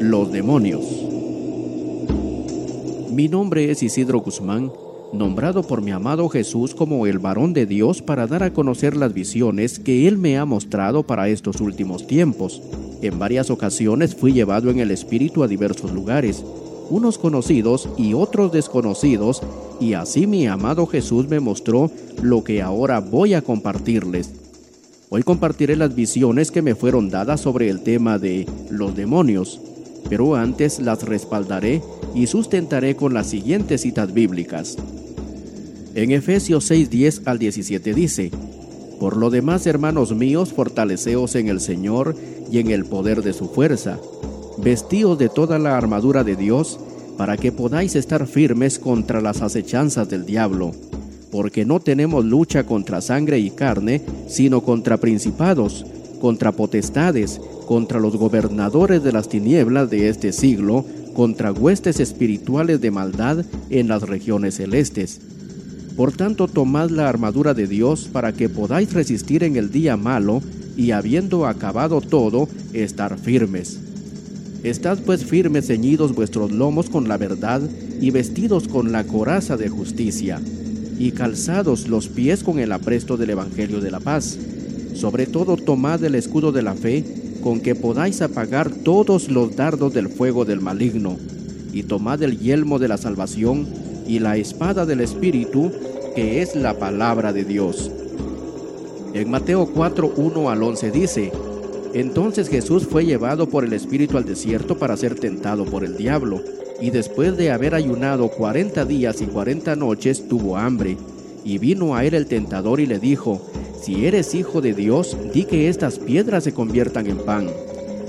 los demonios. Mi nombre es Isidro Guzmán, nombrado por mi amado Jesús como el varón de Dios para dar a conocer las visiones que Él me ha mostrado para estos últimos tiempos. En varias ocasiones fui llevado en el Espíritu a diversos lugares, unos conocidos y otros desconocidos, y así mi amado Jesús me mostró lo que ahora voy a compartirles. Hoy compartiré las visiones que me fueron dadas sobre el tema de los demonios, pero antes las respaldaré y sustentaré con las siguientes citas bíblicas. En Efesios 6:10 al 17 dice, Por lo demás, hermanos míos, fortaleceos en el Señor y en el poder de su fuerza vestíos de toda la armadura de Dios, para que podáis estar firmes contra las acechanzas del diablo, porque no tenemos lucha contra sangre y carne, sino contra principados, contra potestades, contra los gobernadores de las tinieblas de este siglo, contra huestes espirituales de maldad en las regiones celestes. Por tanto, tomad la armadura de Dios para que podáis resistir en el día malo y habiendo acabado todo, estar firmes. Estad pues firmes ceñidos vuestros lomos con la verdad y vestidos con la coraza de justicia, y calzados los pies con el apresto del Evangelio de la paz. Sobre todo tomad el escudo de la fe, con que podáis apagar todos los dardos del fuego del maligno, y tomad el yelmo de la salvación y la espada del Espíritu, que es la palabra de Dios. En Mateo 4, 1 al 11 dice, entonces Jesús fue llevado por el Espíritu al desierto para ser tentado por el diablo, y después de haber ayunado cuarenta días y cuarenta noches tuvo hambre. Y vino a él el tentador y le dijo, Si eres hijo de Dios, di que estas piedras se conviertan en pan.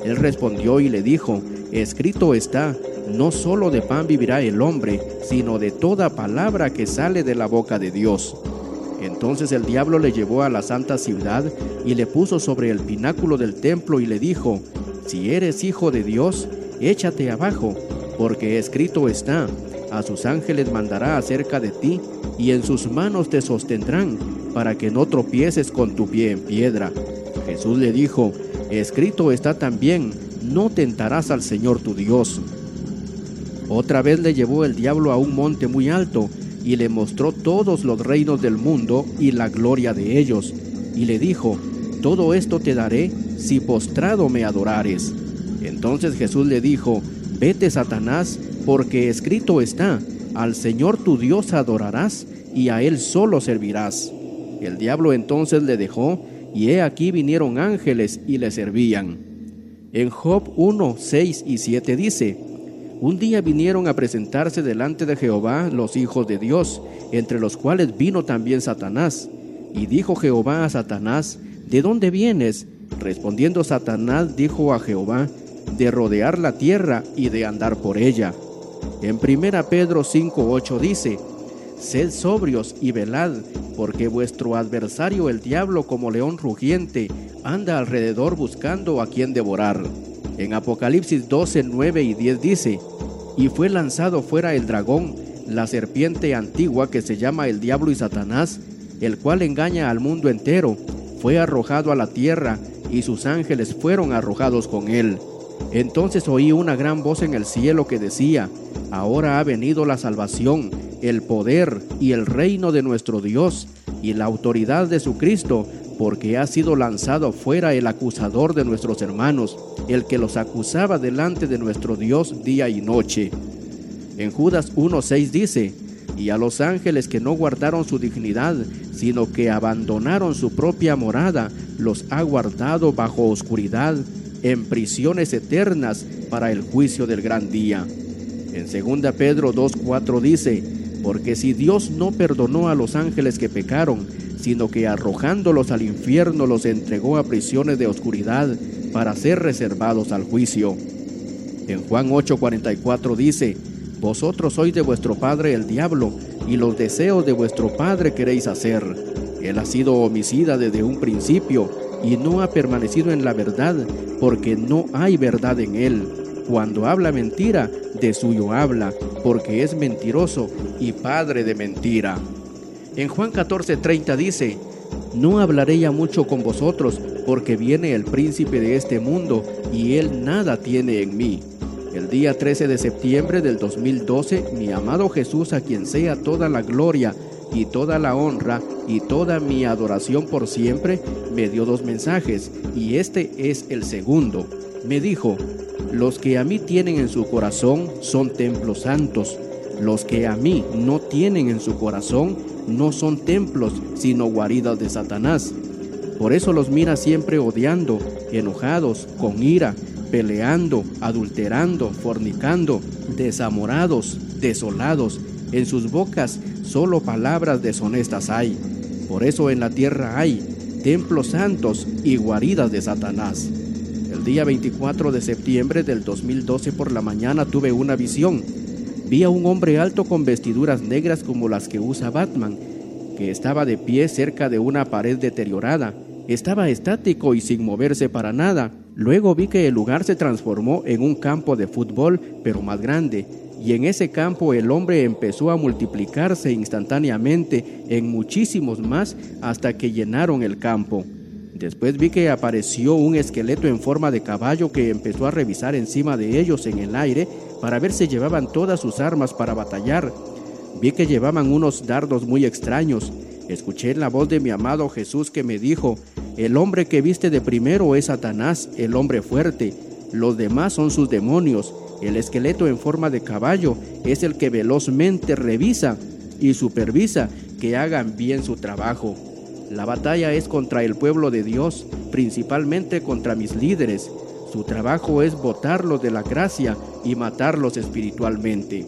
Él respondió y le dijo, Escrito está, no solo de pan vivirá el hombre, sino de toda palabra que sale de la boca de Dios. Entonces el diablo le llevó a la santa ciudad y le puso sobre el pináculo del templo y le dijo, Si eres hijo de Dios, échate abajo, porque escrito está, a sus ángeles mandará acerca de ti, y en sus manos te sostendrán, para que no tropieces con tu pie en piedra. Jesús le dijo, Escrito está también, no tentarás al Señor tu Dios. Otra vez le llevó el diablo a un monte muy alto, y le mostró todos los reinos del mundo y la gloria de ellos, y le dijo, Todo esto te daré si postrado me adorares. Entonces Jesús le dijo, Vete, Satanás, porque escrito está, Al Señor tu Dios adorarás, y a Él solo servirás. El diablo entonces le dejó, y he aquí vinieron ángeles y le servían. En Job 1, 6 y 7 dice, un día vinieron a presentarse delante de Jehová los hijos de Dios, entre los cuales vino también Satanás. Y dijo Jehová a Satanás, ¿de dónde vienes? Respondiendo Satanás dijo a Jehová, de rodear la tierra y de andar por ella. En 1 Pedro 5:8 dice, Sed sobrios y velad, porque vuestro adversario el diablo como león rugiente anda alrededor buscando a quien devorar. En Apocalipsis 12, 9 y 10 dice, y fue lanzado fuera el dragón, la serpiente antigua que se llama el diablo y Satanás, el cual engaña al mundo entero, fue arrojado a la tierra y sus ángeles fueron arrojados con él. Entonces oí una gran voz en el cielo que decía, Ahora ha venido la salvación, el poder y el reino de nuestro Dios y la autoridad de su Cristo, porque ha sido lanzado fuera el acusador de nuestros hermanos, el que los acusaba delante de nuestro Dios día y noche. En Judas 1.6 dice, y a los ángeles que no guardaron su dignidad, sino que abandonaron su propia morada, los ha guardado bajo oscuridad, en prisiones eternas para el juicio del gran día. En 2 Pedro 2.4 dice, porque si Dios no perdonó a los ángeles que pecaron, sino que arrojándolos al infierno los entregó a prisiones de oscuridad para ser reservados al juicio. En Juan 8:44 dice, Vosotros sois de vuestro padre el diablo, y los deseos de vuestro padre queréis hacer. Él ha sido homicida desde un principio, y no ha permanecido en la verdad, porque no hay verdad en él. Cuando habla mentira, de suyo habla, porque es mentiroso y padre de mentira. En Juan 14:30 dice, No hablaré ya mucho con vosotros, porque viene el príncipe de este mundo, y él nada tiene en mí. El día 13 de septiembre del 2012, mi amado Jesús, a quien sea toda la gloria y toda la honra y toda mi adoración por siempre, me dio dos mensajes y este es el segundo. Me dijo, los que a mí tienen en su corazón son templos santos, los que a mí no tienen en su corazón no son templos, sino guaridas de Satanás. Por eso los mira siempre odiando, enojados, con ira, peleando, adulterando, fornicando, desamorados, desolados. En sus bocas solo palabras deshonestas hay. Por eso en la tierra hay templos santos y guaridas de Satanás. Día 24 de septiembre del 2012 por la mañana tuve una visión. Vi a un hombre alto con vestiduras negras como las que usa Batman, que estaba de pie cerca de una pared deteriorada. Estaba estático y sin moverse para nada. Luego vi que el lugar se transformó en un campo de fútbol, pero más grande, y en ese campo el hombre empezó a multiplicarse instantáneamente en muchísimos más hasta que llenaron el campo. Después vi que apareció un esqueleto en forma de caballo que empezó a revisar encima de ellos en el aire para ver si llevaban todas sus armas para batallar. Vi que llevaban unos dardos muy extraños. Escuché la voz de mi amado Jesús que me dijo, el hombre que viste de primero es Satanás, el hombre fuerte, los demás son sus demonios el esqueleto en forma de caballo es el que velozmente revisa y supervisa que hagan bien su trabajo. La batalla es contra el pueblo de Dios, principalmente contra mis líderes. Su trabajo es botarlos de la gracia y matarlos espiritualmente.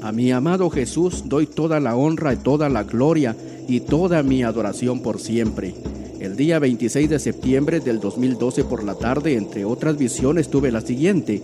A mi amado Jesús doy toda la honra y toda la gloria y toda mi adoración por siempre. El día 26 de septiembre del 2012 por la tarde, entre otras visiones, tuve la siguiente.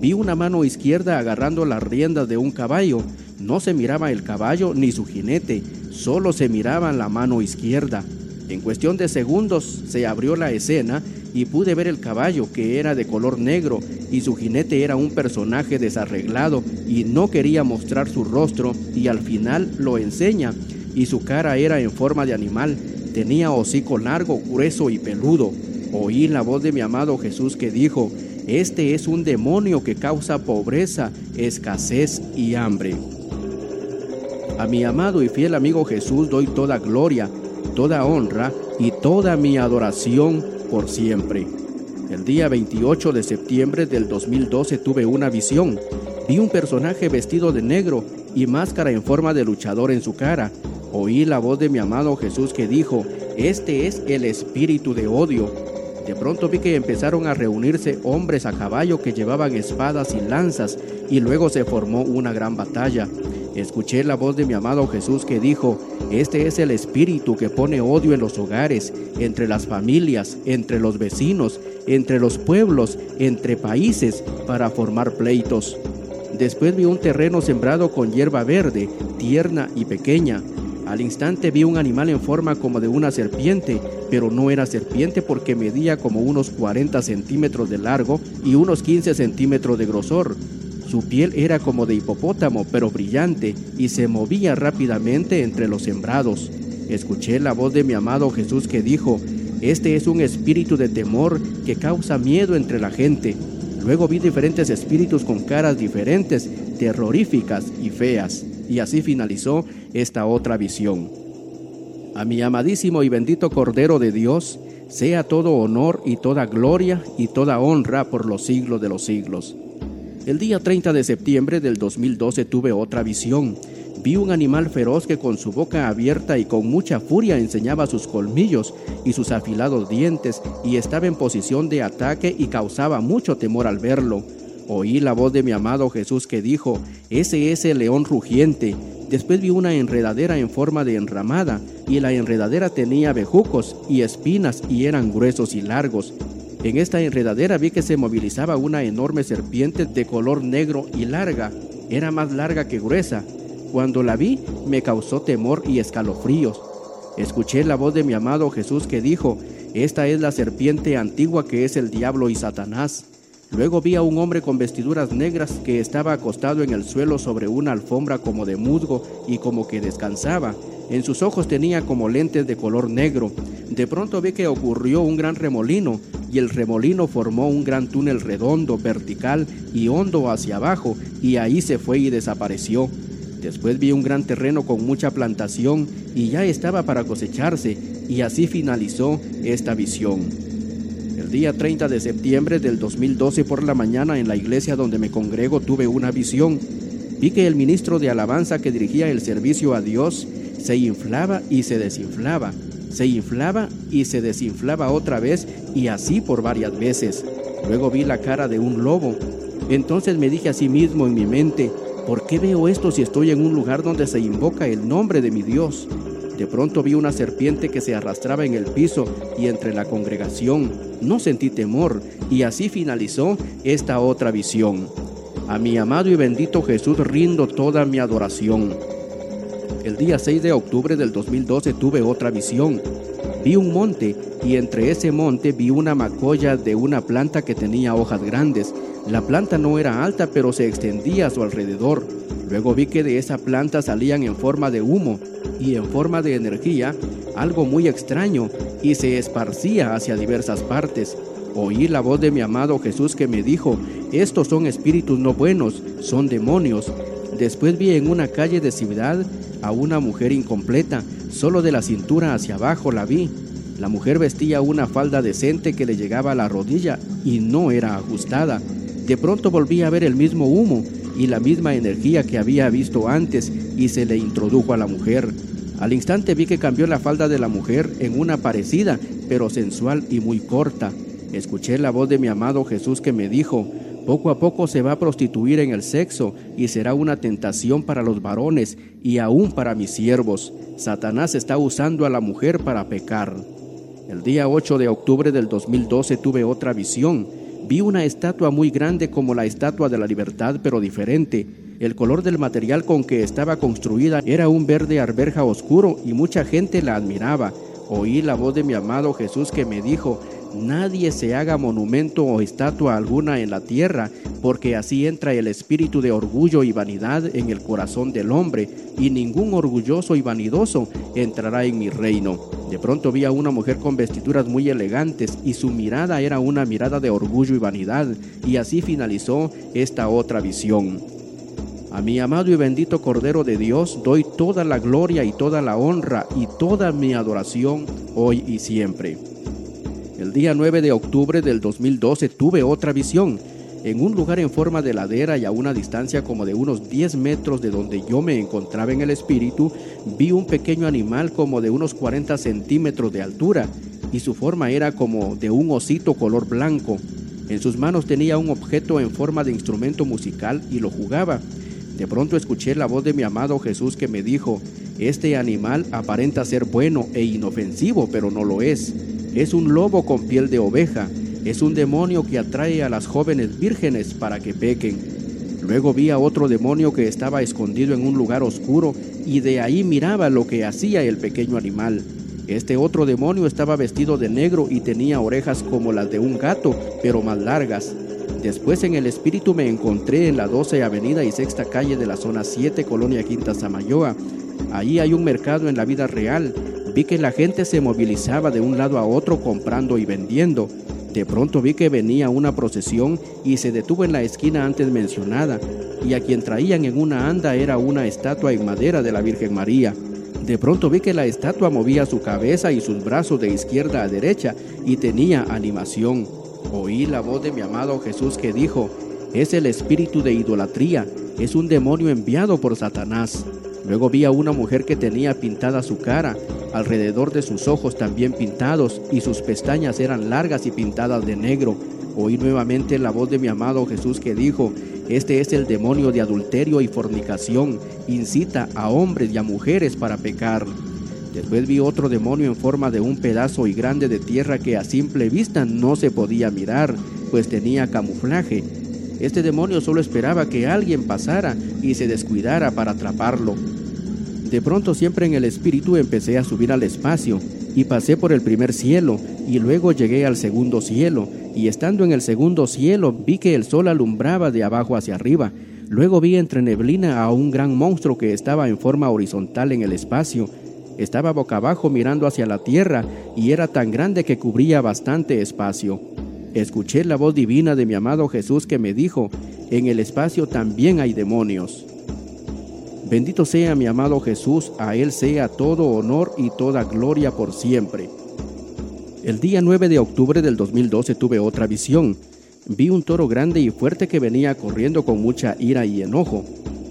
Vi una mano izquierda agarrando las riendas de un caballo. No se miraba el caballo ni su jinete, solo se miraba la mano izquierda. En cuestión de segundos se abrió la escena y pude ver el caballo que era de color negro y su jinete era un personaje desarreglado y no quería mostrar su rostro y al final lo enseña y su cara era en forma de animal, tenía hocico largo, grueso y peludo. Oí la voz de mi amado Jesús que dijo, este es un demonio que causa pobreza, escasez y hambre. A mi amado y fiel amigo Jesús doy toda gloria, toda honra y toda mi adoración por siempre. El día 28 de septiembre del 2012 tuve una visión. Vi un personaje vestido de negro y máscara en forma de luchador en su cara. Oí la voz de mi amado Jesús que dijo, este es el espíritu de odio de pronto vi que empezaron a reunirse hombres a caballo que llevaban espadas y lanzas y luego se formó una gran batalla. Escuché la voz de mi amado Jesús que dijo, este es el espíritu que pone odio en los hogares, entre las familias, entre los vecinos, entre los pueblos, entre países, para formar pleitos. Después vi un terreno sembrado con hierba verde, tierna y pequeña. Al instante vi un animal en forma como de una serpiente, pero no era serpiente porque medía como unos 40 centímetros de largo y unos 15 centímetros de grosor. Su piel era como de hipopótamo, pero brillante, y se movía rápidamente entre los sembrados. Escuché la voz de mi amado Jesús que dijo, Este es un espíritu de temor que causa miedo entre la gente. Luego vi diferentes espíritus con caras diferentes, terroríficas y feas. Y así finalizó esta otra visión. A mi amadísimo y bendito Cordero de Dios, sea todo honor y toda gloria y toda honra por los siglos de los siglos. El día 30 de septiembre del 2012 tuve otra visión. Vi un animal feroz que con su boca abierta y con mucha furia enseñaba sus colmillos y sus afilados dientes y estaba en posición de ataque y causaba mucho temor al verlo. Oí la voz de mi amado Jesús que dijo, ese es el león rugiente. Después vi una enredadera en forma de enramada, y la enredadera tenía bejucos y espinas y eran gruesos y largos. En esta enredadera vi que se movilizaba una enorme serpiente de color negro y larga. Era más larga que gruesa. Cuando la vi me causó temor y escalofríos. Escuché la voz de mi amado Jesús que dijo, Esta es la serpiente antigua que es el diablo y Satanás. Luego vi a un hombre con vestiduras negras que estaba acostado en el suelo sobre una alfombra como de musgo y como que descansaba. En sus ojos tenía como lentes de color negro. De pronto vi que ocurrió un gran remolino. y el remolino formó un gran túnel redondo, vertical y hondo hacia abajo, y ahí se fue y desapareció. Después vi un gran terreno con mucha plantación y ya estaba para cosecharse, y así finalizó esta visión. El día 30 de septiembre del 2012 por la mañana en la iglesia donde me congrego tuve una visión. Vi que el ministro de alabanza que dirigía el servicio a Dios se inflaba y se desinflaba, se inflaba y se desinflaba otra vez y así por varias veces. Luego vi la cara de un lobo. Entonces me dije a sí mismo en mi mente, ¿por qué veo esto si estoy en un lugar donde se invoca el nombre de mi Dios? De pronto vi una serpiente que se arrastraba en el piso y entre la congregación. No sentí temor y así finalizó esta otra visión. A mi amado y bendito Jesús rindo toda mi adoración. El día 6 de octubre del 2012 tuve otra visión. Vi un monte y entre ese monte vi una macolla de una planta que tenía hojas grandes. La planta no era alta pero se extendía a su alrededor. Luego vi que de esa planta salían en forma de humo y en forma de energía algo muy extraño y se esparcía hacia diversas partes. Oí la voz de mi amado Jesús que me dijo, estos son espíritus no buenos, son demonios. Después vi en una calle de ciudad a una mujer incompleta, solo de la cintura hacia abajo la vi. La mujer vestía una falda decente que le llegaba a la rodilla y no era ajustada. De pronto volví a ver el mismo humo y la misma energía que había visto antes y se le introdujo a la mujer. Al instante vi que cambió la falda de la mujer en una parecida, pero sensual y muy corta. Escuché la voz de mi amado Jesús que me dijo, poco a poco se va a prostituir en el sexo y será una tentación para los varones y aún para mis siervos. Satanás está usando a la mujer para pecar. El día 8 de octubre del 2012 tuve otra visión. Vi una estatua muy grande como la estatua de la libertad, pero diferente. El color del material con que estaba construida era un verde arberja oscuro y mucha gente la admiraba. Oí la voz de mi amado Jesús que me dijo, nadie se haga monumento o estatua alguna en la tierra, porque así entra el espíritu de orgullo y vanidad en el corazón del hombre, y ningún orgulloso y vanidoso entrará en mi reino. De pronto vi a una mujer con vestiduras muy elegantes, y su mirada era una mirada de orgullo y vanidad, y así finalizó esta otra visión. A mi amado y bendito Cordero de Dios doy toda la gloria y toda la honra y toda mi adoración hoy y siempre. El día 9 de octubre del 2012 tuve otra visión. En un lugar en forma de ladera y a una distancia como de unos 10 metros de donde yo me encontraba en el espíritu, vi un pequeño animal como de unos 40 centímetros de altura y su forma era como de un osito color blanco. En sus manos tenía un objeto en forma de instrumento musical y lo jugaba. De pronto escuché la voz de mi amado Jesús que me dijo, este animal aparenta ser bueno e inofensivo, pero no lo es. Es un lobo con piel de oveja, es un demonio que atrae a las jóvenes vírgenes para que pequen. Luego vi a otro demonio que estaba escondido en un lugar oscuro y de ahí miraba lo que hacía el pequeño animal. Este otro demonio estaba vestido de negro y tenía orejas como las de un gato, pero más largas. Después en el espíritu me encontré en la 12 Avenida y Sexta Calle de la zona 7, Colonia Quinta Samayoa. Ahí hay un mercado en la vida real Vi que la gente se movilizaba de un lado a otro comprando y vendiendo. De pronto vi que venía una procesión y se detuvo en la esquina antes mencionada, y a quien traían en una anda era una estatua en madera de la Virgen María. De pronto vi que la estatua movía su cabeza y sus brazos de izquierda a derecha y tenía animación. Oí la voz de mi amado Jesús que dijo, es el espíritu de idolatría, es un demonio enviado por Satanás. Luego vi a una mujer que tenía pintada su cara alrededor de sus ojos también pintados, y sus pestañas eran largas y pintadas de negro. Oí nuevamente la voz de mi amado Jesús que dijo, Este es el demonio de adulterio y fornicación, incita a hombres y a mujeres para pecar. Después vi otro demonio en forma de un pedazo y grande de tierra que a simple vista no se podía mirar, pues tenía camuflaje. Este demonio solo esperaba que alguien pasara y se descuidara para atraparlo. De pronto siempre en el espíritu empecé a subir al espacio y pasé por el primer cielo y luego llegué al segundo cielo y estando en el segundo cielo vi que el sol alumbraba de abajo hacia arriba. Luego vi entre neblina a un gran monstruo que estaba en forma horizontal en el espacio. Estaba boca abajo mirando hacia la tierra y era tan grande que cubría bastante espacio. Escuché la voz divina de mi amado Jesús que me dijo, en el espacio también hay demonios. Bendito sea mi amado Jesús, a Él sea todo honor y toda gloria por siempre. El día 9 de octubre del 2012 tuve otra visión. Vi un toro grande y fuerte que venía corriendo con mucha ira y enojo,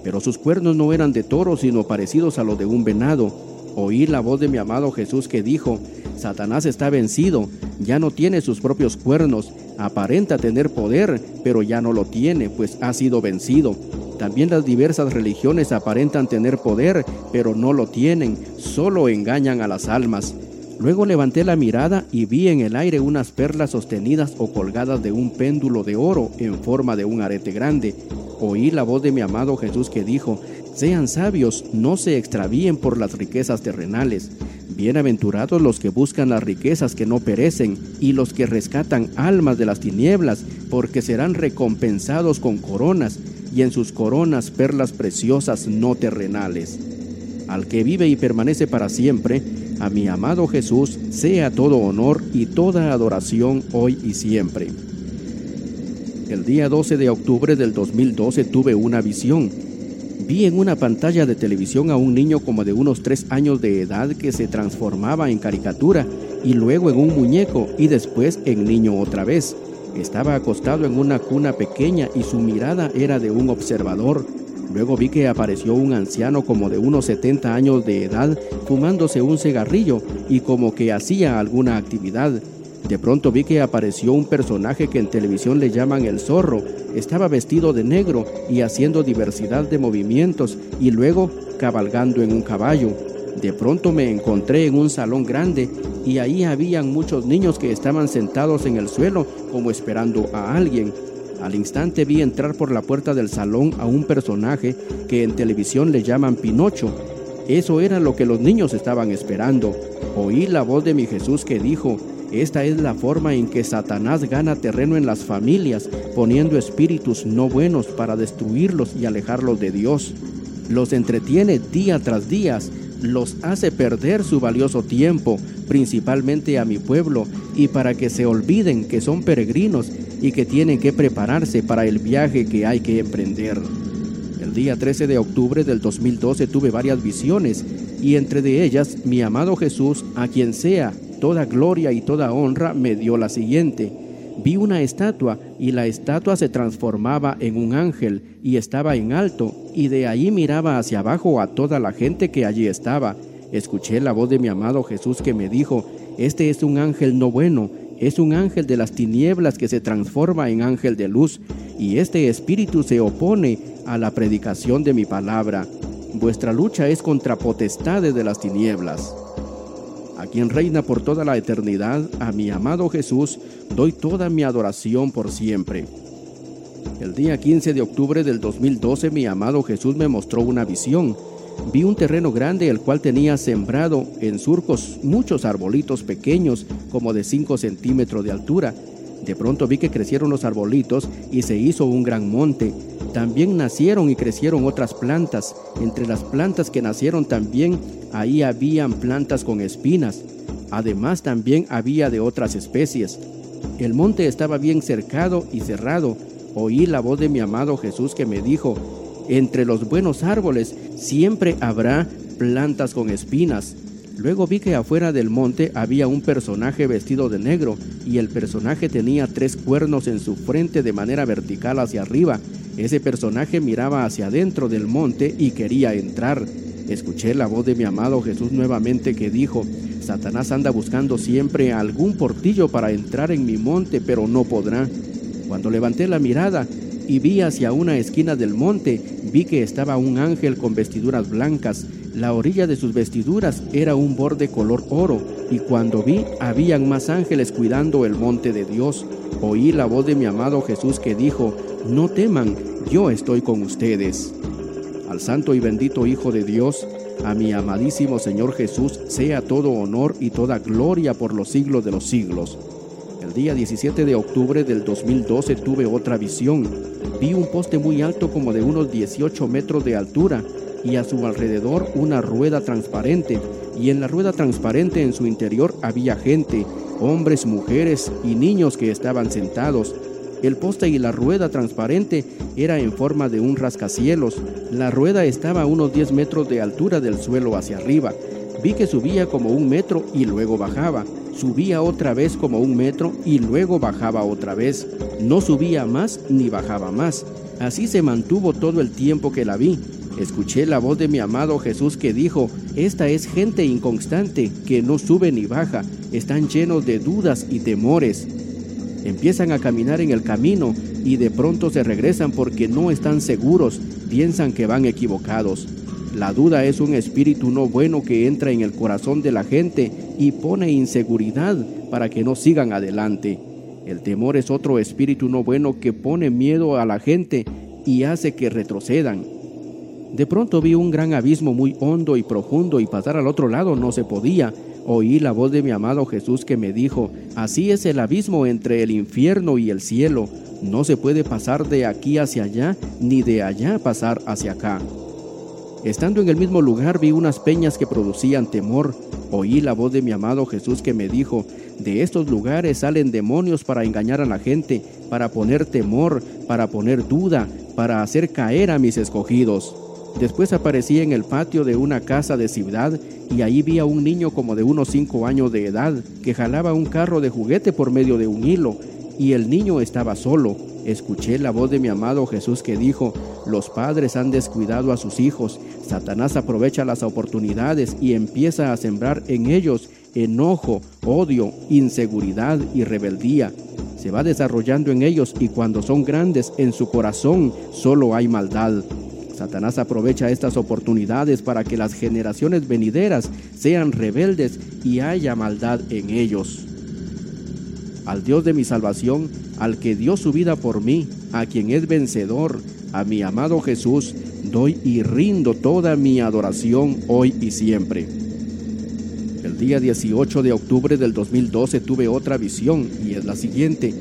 pero sus cuernos no eran de toro sino parecidos a los de un venado. Oí la voz de mi amado Jesús que dijo, Satanás está vencido, ya no tiene sus propios cuernos, aparenta tener poder, pero ya no lo tiene, pues ha sido vencido. También las diversas religiones aparentan tener poder, pero no lo tienen, solo engañan a las almas. Luego levanté la mirada y vi en el aire unas perlas sostenidas o colgadas de un péndulo de oro en forma de un arete grande. Oí la voz de mi amado Jesús que dijo, sean sabios, no se extravíen por las riquezas terrenales. Bienaventurados los que buscan las riquezas que no perecen y los que rescatan almas de las tinieblas, porque serán recompensados con coronas y en sus coronas perlas preciosas no terrenales. Al que vive y permanece para siempre, a mi amado Jesús, sea todo honor y toda adoración hoy y siempre. El día 12 de octubre del 2012 tuve una visión. Vi en una pantalla de televisión a un niño como de unos tres años de edad que se transformaba en caricatura y luego en un muñeco y después en niño otra vez. Estaba acostado en una cuna pequeña y su mirada era de un observador. Luego vi que apareció un anciano como de unos 70 años de edad fumándose un cigarrillo y como que hacía alguna actividad. De pronto vi que apareció un personaje que en televisión le llaman el zorro. Estaba vestido de negro y haciendo diversidad de movimientos y luego cabalgando en un caballo. De pronto me encontré en un salón grande y ahí habían muchos niños que estaban sentados en el suelo como esperando a alguien. Al instante vi entrar por la puerta del salón a un personaje que en televisión le llaman Pinocho. Eso era lo que los niños estaban esperando. Oí la voz de mi Jesús que dijo, esta es la forma en que Satanás gana terreno en las familias, poniendo espíritus no buenos para destruirlos y alejarlos de Dios. Los entretiene día tras día los hace perder su valioso tiempo, principalmente a mi pueblo, y para que se olviden que son peregrinos y que tienen que prepararse para el viaje que hay que emprender. El día 13 de octubre del 2012 tuve varias visiones, y entre de ellas mi amado Jesús, a quien sea toda gloria y toda honra, me dio la siguiente vi una estatua y la estatua se transformaba en un ángel y estaba en alto y de allí miraba hacia abajo a toda la gente que allí estaba. Escuché la voz de mi amado Jesús que me dijo, este es un ángel no bueno, es un ángel de las tinieblas que se transforma en ángel de luz y este espíritu se opone a la predicación de mi palabra. Vuestra lucha es contra potestades de las tinieblas a quien reina por toda la eternidad, a mi amado Jesús, doy toda mi adoración por siempre. El día 15 de octubre del 2012 mi amado Jesús me mostró una visión. Vi un terreno grande el cual tenía sembrado en surcos muchos arbolitos pequeños como de 5 centímetros de altura. De pronto vi que crecieron los arbolitos y se hizo un gran monte. También nacieron y crecieron otras plantas. Entre las plantas que nacieron también ahí habían plantas con espinas. Además también había de otras especies. El monte estaba bien cercado y cerrado. Oí la voz de mi amado Jesús que me dijo, entre los buenos árboles siempre habrá plantas con espinas. Luego vi que afuera del monte había un personaje vestido de negro y el personaje tenía tres cuernos en su frente de manera vertical hacia arriba. Ese personaje miraba hacia adentro del monte y quería entrar. Escuché la voz de mi amado Jesús nuevamente que dijo, Satanás anda buscando siempre algún portillo para entrar en mi monte, pero no podrá. Cuando levanté la mirada y vi hacia una esquina del monte, vi que estaba un ángel con vestiduras blancas. La orilla de sus vestiduras era un borde color oro, y cuando vi, habían más ángeles cuidando el monte de Dios. Oí la voz de mi amado Jesús que dijo, no teman, yo estoy con ustedes al Santo y bendito Hijo de Dios, a mi amadísimo Señor Jesús, sea todo honor y toda gloria por los siglos de los siglos. El día 17 de octubre del 2012 tuve otra visión. Vi un poste muy alto como de unos 18 metros de altura y a su alrededor una rueda transparente y en la rueda transparente en su interior había gente hombres, mujeres y niños que estaban sentados. El poste y la rueda transparente era en forma de un rascacielos. La rueda estaba a unos 10 metros de altura del suelo hacia arriba. Vi que subía como un metro y luego bajaba. Subía otra vez como un metro y luego bajaba otra vez. No subía más ni bajaba más. Así se mantuvo todo el tiempo que la vi. Escuché la voz de mi amado Jesús que dijo, esta es gente inconstante, que no sube ni baja, están llenos de dudas y temores. Empiezan a caminar en el camino y de pronto se regresan porque no están seguros, piensan que van equivocados. La duda es un espíritu no bueno que entra en el corazón de la gente y pone inseguridad para que no sigan adelante. El temor es otro espíritu no bueno que pone miedo a la gente y hace que retrocedan. De pronto vi un gran abismo muy hondo y profundo y pasar al otro lado no se podía, oí la voz de mi amado Jesús que me dijo, así es el abismo entre el infierno y el cielo, no se puede pasar de aquí hacia allá, ni de allá pasar hacia acá. Estando en el mismo lugar vi unas peñas que producían temor, oí la voz de mi amado Jesús que me dijo, de estos lugares salen demonios para engañar a la gente, para poner temor, para poner duda, para hacer caer a mis escogidos. Después aparecí en el patio de una casa de ciudad y ahí vi a un niño como de unos cinco años de edad que jalaba un carro de juguete por medio de un hilo y el niño estaba solo. Escuché la voz de mi amado Jesús que dijo, los padres han descuidado a sus hijos, Satanás aprovecha las oportunidades y empieza a sembrar en ellos enojo, odio, inseguridad y rebeldía. Se va desarrollando en ellos y cuando son grandes en su corazón solo hay maldad. Satanás aprovecha estas oportunidades para que las generaciones venideras sean rebeldes y haya maldad en ellos. Al Dios de mi salvación, al que dio su vida por mí, a quien es vencedor, a mi amado Jesús, doy y rindo toda mi adoración hoy y siempre. El día 18 de octubre del 2012 tuve otra visión y es la siguiente.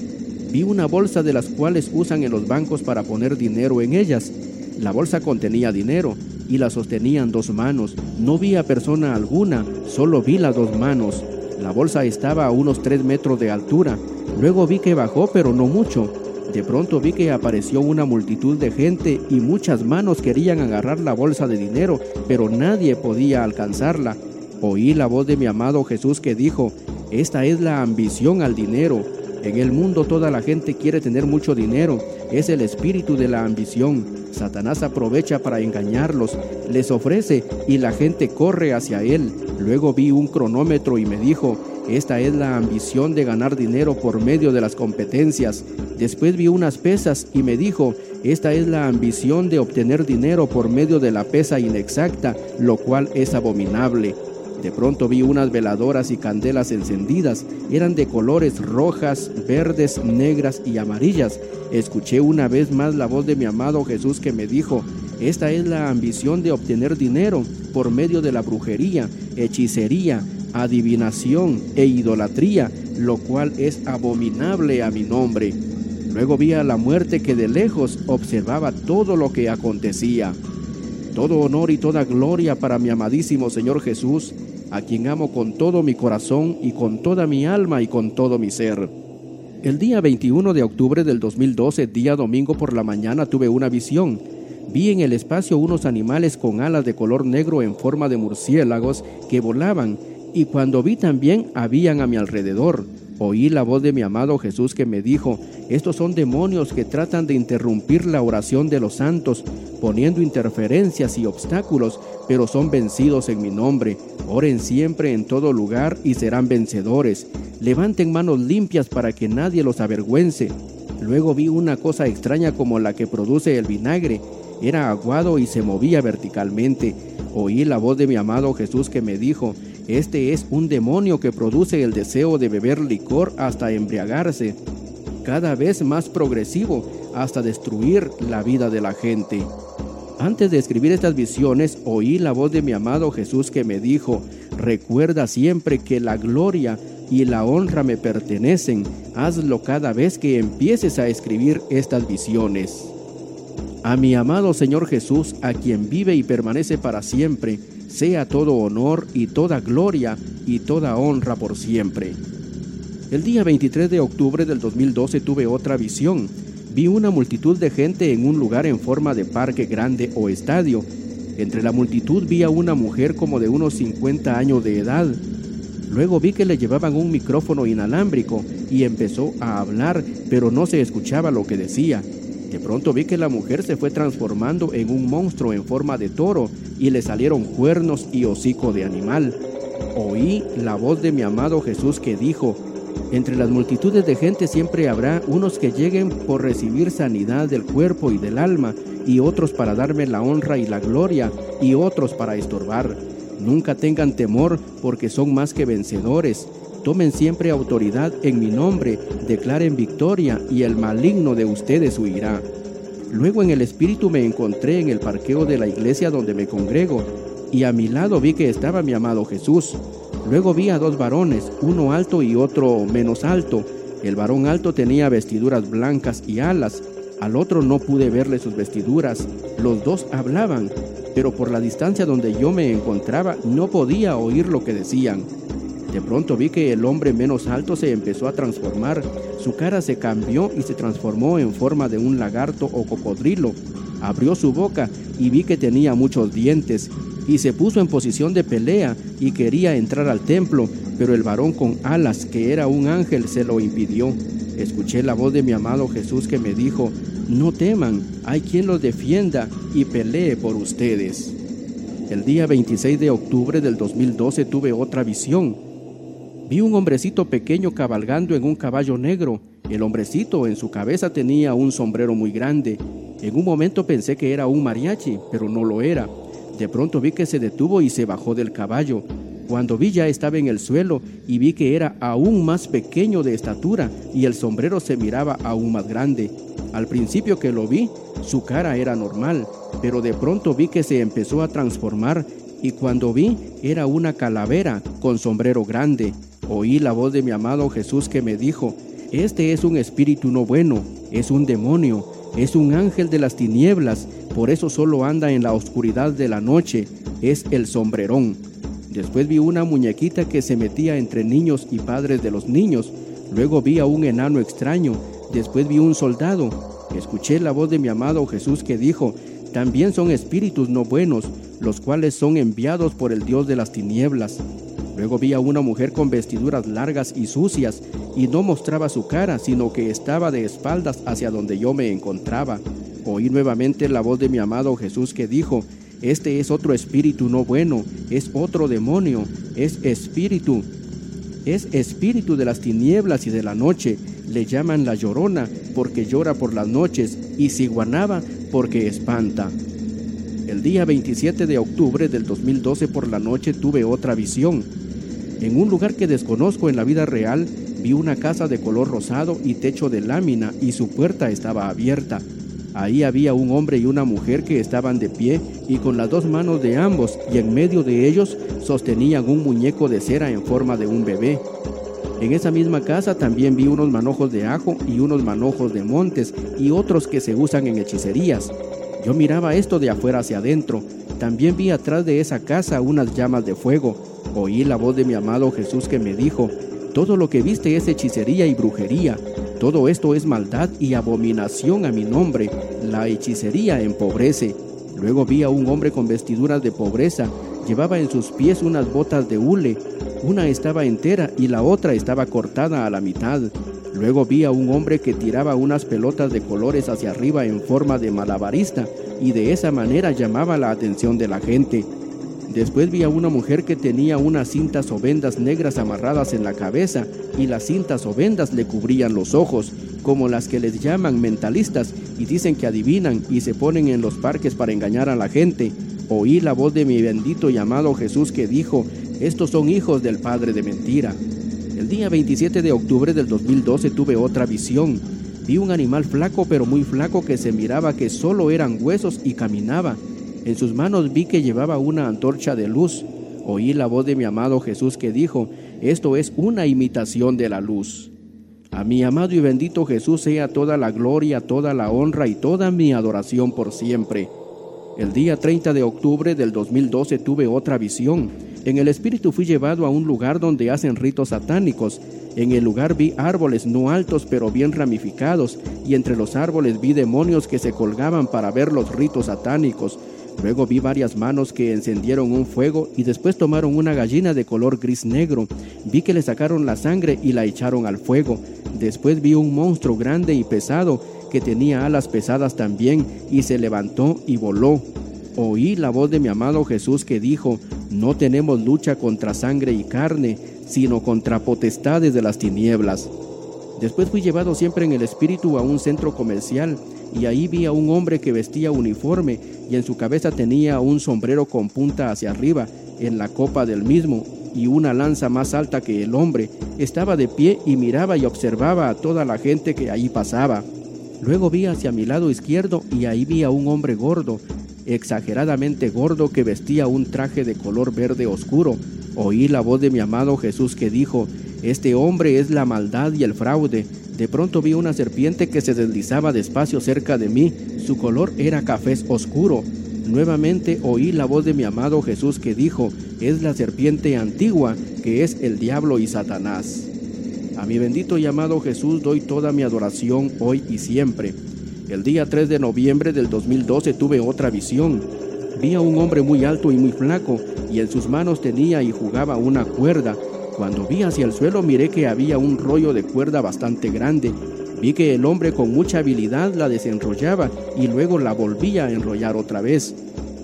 Vi una bolsa de las cuales usan en los bancos para poner dinero en ellas la bolsa contenía dinero y la sostenían dos manos. No vi a persona alguna, solo vi las dos manos. La bolsa estaba a unos tres metros de altura. Luego vi que bajó, pero no mucho. De pronto vi que apareció una multitud de gente y muchas manos querían agarrar la bolsa de dinero, pero nadie podía alcanzarla. Oí la voz de mi amado Jesús que dijo, esta es la ambición al dinero. En el mundo toda la gente quiere tener mucho dinero, es el espíritu de la ambición. Satanás aprovecha para engañarlos, les ofrece y la gente corre hacia él. Luego vi un cronómetro y me dijo, esta es la ambición de ganar dinero por medio de las competencias. Después vi unas pesas y me dijo, esta es la ambición de obtener dinero por medio de la pesa inexacta, lo cual es abominable. De pronto vi unas veladoras y candelas encendidas. Eran de colores rojas, verdes, negras y amarillas. Escuché una vez más la voz de mi amado Jesús que me dijo, esta es la ambición de obtener dinero por medio de la brujería, hechicería, adivinación e idolatría, lo cual es abominable a mi nombre. Luego vi a la muerte que de lejos observaba todo lo que acontecía. Todo honor y toda gloria para mi amadísimo Señor Jesús, a quien amo con todo mi corazón y con toda mi alma y con todo mi ser. El día 21 de octubre del 2012, día domingo por la mañana, tuve una visión. Vi en el espacio unos animales con alas de color negro en forma de murciélagos que volaban, y cuando vi también habían a mi alrededor. Oí la voz de mi amado Jesús que me dijo, estos son demonios que tratan de interrumpir la oración de los santos, poniendo interferencias y obstáculos, pero son vencidos en mi nombre. Oren siempre en todo lugar y serán vencedores. Levanten manos limpias para que nadie los avergüence. Luego vi una cosa extraña como la que produce el vinagre. Era aguado y se movía verticalmente. Oí la voz de mi amado Jesús que me dijo, este es un demonio que produce el deseo de beber licor hasta embriagarse, cada vez más progresivo hasta destruir la vida de la gente. Antes de escribir estas visiones, oí la voz de mi amado Jesús que me dijo, recuerda siempre que la gloria y la honra me pertenecen, hazlo cada vez que empieces a escribir estas visiones. A mi amado Señor Jesús, a quien vive y permanece para siempre, sea todo honor y toda gloria y toda honra por siempre. El día 23 de octubre del 2012 tuve otra visión. Vi una multitud de gente en un lugar en forma de parque grande o estadio. Entre la multitud vi a una mujer como de unos 50 años de edad. Luego vi que le llevaban un micrófono inalámbrico y empezó a hablar, pero no se escuchaba lo que decía. De pronto vi que la mujer se fue transformando en un monstruo en forma de toro y le salieron cuernos y hocico de animal. Oí la voz de mi amado Jesús que dijo, entre las multitudes de gente siempre habrá unos que lleguen por recibir sanidad del cuerpo y del alma, y otros para darme la honra y la gloria, y otros para estorbar. Nunca tengan temor porque son más que vencedores. Tomen siempre autoridad en mi nombre, declaren victoria y el maligno de ustedes huirá. Luego en el espíritu me encontré en el parqueo de la iglesia donde me congrego y a mi lado vi que estaba mi amado Jesús. Luego vi a dos varones, uno alto y otro menos alto. El varón alto tenía vestiduras blancas y alas, al otro no pude verle sus vestiduras. Los dos hablaban, pero por la distancia donde yo me encontraba no podía oír lo que decían. De pronto vi que el hombre menos alto se empezó a transformar. Su cara se cambió y se transformó en forma de un lagarto o cocodrilo. Abrió su boca y vi que tenía muchos dientes y se puso en posición de pelea y quería entrar al templo, pero el varón con alas, que era un ángel, se lo impidió. Escuché la voz de mi amado Jesús que me dijo, no teman, hay quien los defienda y pelee por ustedes. El día 26 de octubre del 2012 tuve otra visión Vi un hombrecito pequeño cabalgando en un caballo negro. El hombrecito en su cabeza tenía un sombrero muy grande. En un momento pensé que era un mariachi, pero no lo era. De pronto vi que se detuvo y se bajó del caballo. Cuando vi ya estaba en el suelo y vi que era aún más pequeño de estatura y el sombrero se miraba aún más grande. Al principio que lo vi, su cara era normal, pero de pronto vi que se empezó a transformar y cuando vi era una calavera con sombrero grande. Oí la voz de mi amado Jesús que me dijo, este es un espíritu no bueno, es un demonio, es un ángel de las tinieblas, por eso solo anda en la oscuridad de la noche, es el sombrerón. Después vi una muñequita que se metía entre niños y padres de los niños, luego vi a un enano extraño, después vi un soldado, escuché la voz de mi amado Jesús que dijo, también son espíritus no buenos, los cuales son enviados por el Dios de las tinieblas. Luego vi a una mujer con vestiduras largas y sucias, y no mostraba su cara, sino que estaba de espaldas hacia donde yo me encontraba. Oí nuevamente la voz de mi amado Jesús que dijo, Este es otro espíritu no bueno, es otro demonio, es espíritu, es espíritu de las tinieblas y de la noche. Le llaman la llorona porque llora por las noches, y ciguanaba porque espanta. El día 27 de octubre del 2012 por la noche tuve otra visión. En un lugar que desconozco en la vida real, vi una casa de color rosado y techo de lámina y su puerta estaba abierta. Ahí había un hombre y una mujer que estaban de pie y con las dos manos de ambos y en medio de ellos sostenían un muñeco de cera en forma de un bebé. En esa misma casa también vi unos manojos de ajo y unos manojos de montes y otros que se usan en hechicerías. Yo miraba esto de afuera hacia adentro. También vi atrás de esa casa unas llamas de fuego Oí la voz de mi amado Jesús que me dijo, todo lo que viste es hechicería y brujería, todo esto es maldad y abominación a mi nombre, la hechicería empobrece. Luego vi a un hombre con vestiduras de pobreza, llevaba en sus pies unas botas de hule, una estaba entera y la otra estaba cortada a la mitad. Luego vi a un hombre que tiraba unas pelotas de colores hacia arriba en forma de malabarista y de esa manera llamaba la atención de la gente. Después vi a una mujer que tenía unas cintas o vendas negras amarradas en la cabeza y las cintas o vendas le cubrían los ojos, como las que les llaman mentalistas y dicen que adivinan y se ponen en los parques para engañar a la gente. Oí la voz de mi bendito llamado Jesús que dijo, estos son hijos del Padre de mentira. El día 27 de octubre del 2012 tuve otra visión. Vi un animal flaco pero muy flaco que se miraba que solo eran huesos y caminaba. En sus manos vi que llevaba una antorcha de luz. Oí la voz de mi amado Jesús que dijo, esto es una imitación de la luz. A mi amado y bendito Jesús sea toda la gloria, toda la honra y toda mi adoración por siempre. El día 30 de octubre del 2012 tuve otra visión. En el espíritu fui llevado a un lugar donde hacen ritos satánicos. En el lugar vi árboles no altos pero bien ramificados, y entre los árboles vi demonios que se colgaban para ver los ritos satánicos. Luego vi varias manos que encendieron un fuego y después tomaron una gallina de color gris negro. Vi que le sacaron la sangre y la echaron al fuego. Después vi un monstruo grande y pesado que tenía alas pesadas también, y se levantó y voló. Oí la voz de mi amado Jesús que dijo, no tenemos lucha contra sangre y carne, sino contra potestades de las tinieblas. Después fui llevado siempre en el espíritu a un centro comercial, y ahí vi a un hombre que vestía uniforme, y en su cabeza tenía un sombrero con punta hacia arriba, en la copa del mismo, y una lanza más alta que el hombre. Estaba de pie y miraba y observaba a toda la gente que ahí pasaba. Luego vi hacia mi lado izquierdo y ahí vi a un hombre gordo, exageradamente gordo que vestía un traje de color verde oscuro. Oí la voz de mi amado Jesús que dijo, Este hombre es la maldad y el fraude. De pronto vi una serpiente que se deslizaba despacio cerca de mí, su color era café oscuro. Nuevamente oí la voz de mi amado Jesús que dijo, es la serpiente antigua, que es el diablo y Satanás. A mi bendito y amado Jesús doy toda mi adoración hoy y siempre. El día 3 de noviembre del 2012 tuve otra visión. Vi a un hombre muy alto y muy flaco, y en sus manos tenía y jugaba una cuerda. Cuando vi hacia el suelo miré que había un rollo de cuerda bastante grande. Vi que el hombre con mucha habilidad la desenrollaba y luego la volvía a enrollar otra vez.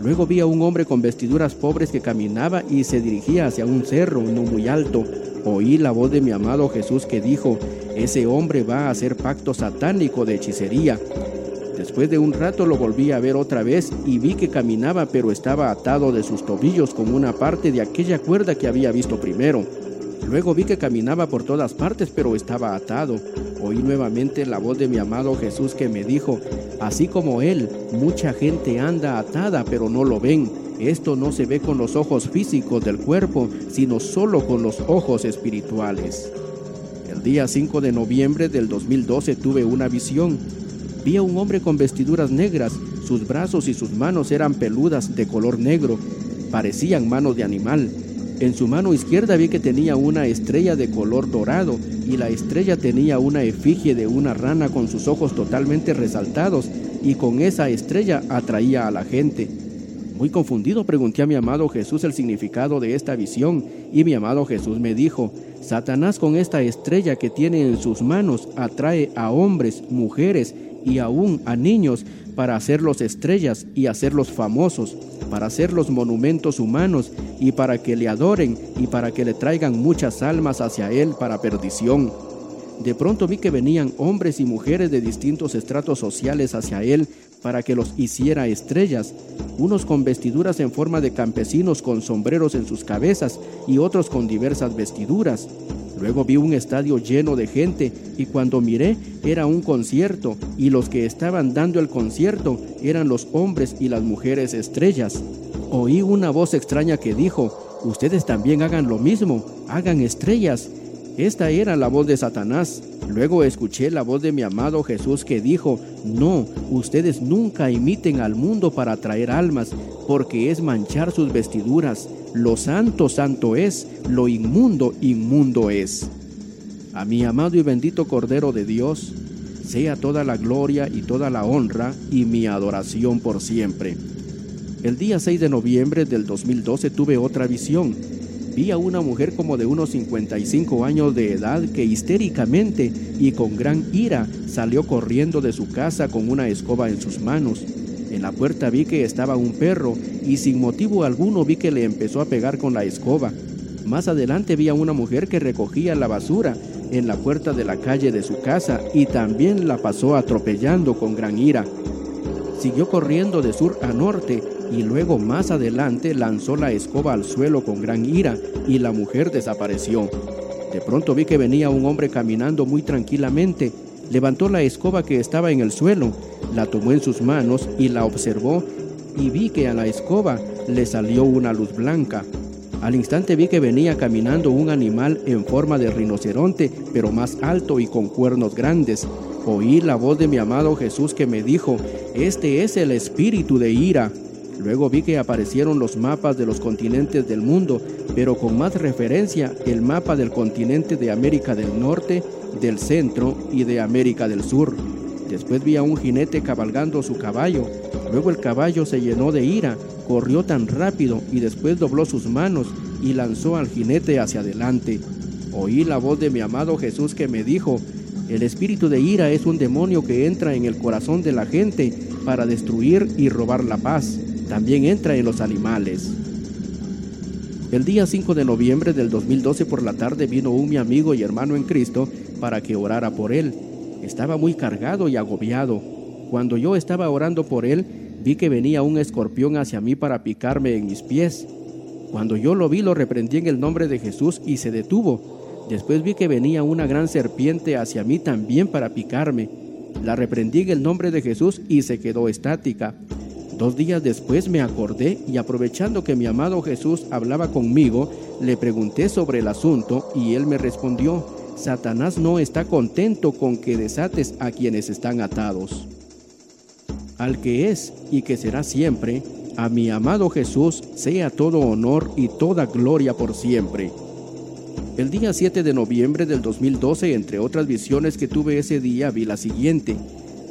Luego vi a un hombre con vestiduras pobres que caminaba y se dirigía hacia un cerro no muy alto oí la voz de mi amado Jesús que dijo, ese hombre va a hacer pacto satánico de hechicería. Después de un rato lo volví a ver otra vez y vi que caminaba pero estaba atado de sus tobillos con una parte de aquella cuerda que había visto primero. Luego vi que caminaba por todas partes pero estaba atado. Oí nuevamente la voz de mi amado Jesús que me dijo, así como él, mucha gente anda atada pero no lo ven esto no se ve con los ojos físicos del cuerpo, sino solo con los ojos espirituales. El día 5 de noviembre del 2012 tuve una visión. Vi a un hombre con vestiduras negras, sus brazos y sus manos eran peludas de color negro, parecían manos de animal. En su mano izquierda vi que tenía una estrella de color dorado y la estrella tenía una efigie de una rana con sus ojos totalmente resaltados y con esa estrella atraía a la gente. Muy confundido pregunté a mi amado Jesús el significado de esta visión y mi amado Jesús me dijo, Satanás con esta estrella que tiene en sus manos atrae a hombres, mujeres y aún a niños para hacerlos estrellas y hacerlos famosos, para hacerlos monumentos humanos y para que le adoren y para que le traigan muchas almas hacia él para perdición. De pronto vi que venían hombres y mujeres de distintos estratos sociales hacia él para que los hiciera estrellas, unos con vestiduras en forma de campesinos con sombreros en sus cabezas y otros con diversas vestiduras. Luego vi un estadio lleno de gente y cuando miré era un concierto y los que estaban dando el concierto eran los hombres y las mujeres estrellas. Oí una voz extraña que dijo, ustedes también hagan lo mismo, hagan estrellas. Esta era la voz de Satanás. Luego escuché la voz de mi amado Jesús que dijo, no, ustedes nunca imiten al mundo para traer almas, porque es manchar sus vestiduras. Lo santo, santo es, lo inmundo, inmundo es. A mi amado y bendito Cordero de Dios, sea toda la gloria y toda la honra y mi adoración por siempre. El día 6 de noviembre del 2012 tuve otra visión vi a una mujer como de unos 55 años de edad que histéricamente y con gran ira salió corriendo de su casa con una escoba en sus manos. En la puerta vi que estaba un perro y sin motivo alguno vi que le empezó a pegar con la escoba. Más adelante vi a una mujer que recogía la basura en la puerta de la calle de su casa y también la pasó atropellando con gran ira. Siguió corriendo de sur a norte y luego más adelante lanzó la escoba al suelo con gran ira y la mujer desapareció. De pronto vi que venía un hombre caminando muy tranquilamente, levantó la escoba que estaba en el suelo, la tomó en sus manos y la observó y vi que a la escoba le salió una luz blanca. Al instante vi que venía caminando un animal en forma de rinoceronte, pero más alto y con cuernos grandes. Oí la voz de mi amado Jesús que me dijo, este es el espíritu de ira Luego vi que aparecieron los mapas de los continentes del mundo, pero con más referencia el mapa del continente de América del Norte, del Centro y de América del Sur. Después vi a un jinete cabalgando su caballo. Luego el caballo se llenó de ira, corrió tan rápido y después dobló sus manos y lanzó al jinete hacia adelante. Oí la voz de mi amado Jesús que me dijo, el espíritu de ira es un demonio que entra en el corazón de la gente para destruir y robar la paz. También entra en los animales. El día 5 de noviembre del 2012 por la tarde vino un mi amigo y hermano en Cristo para que orara por él. Estaba muy cargado y agobiado. Cuando yo estaba orando por él, vi que venía un escorpión hacia mí para picarme en mis pies. Cuando yo lo vi, lo reprendí en el nombre de Jesús y se detuvo. Después vi que venía una gran serpiente hacia mí también para picarme. La reprendí en el nombre de Jesús y se quedó estática. Dos días después me acordé y aprovechando que mi amado Jesús hablaba conmigo, le pregunté sobre el asunto y él me respondió, Satanás no está contento con que desates a quienes están atados. Al que es y que será siempre, a mi amado Jesús sea todo honor y toda gloria por siempre. El día 7 de noviembre del 2012, entre otras visiones que tuve ese día, vi la siguiente.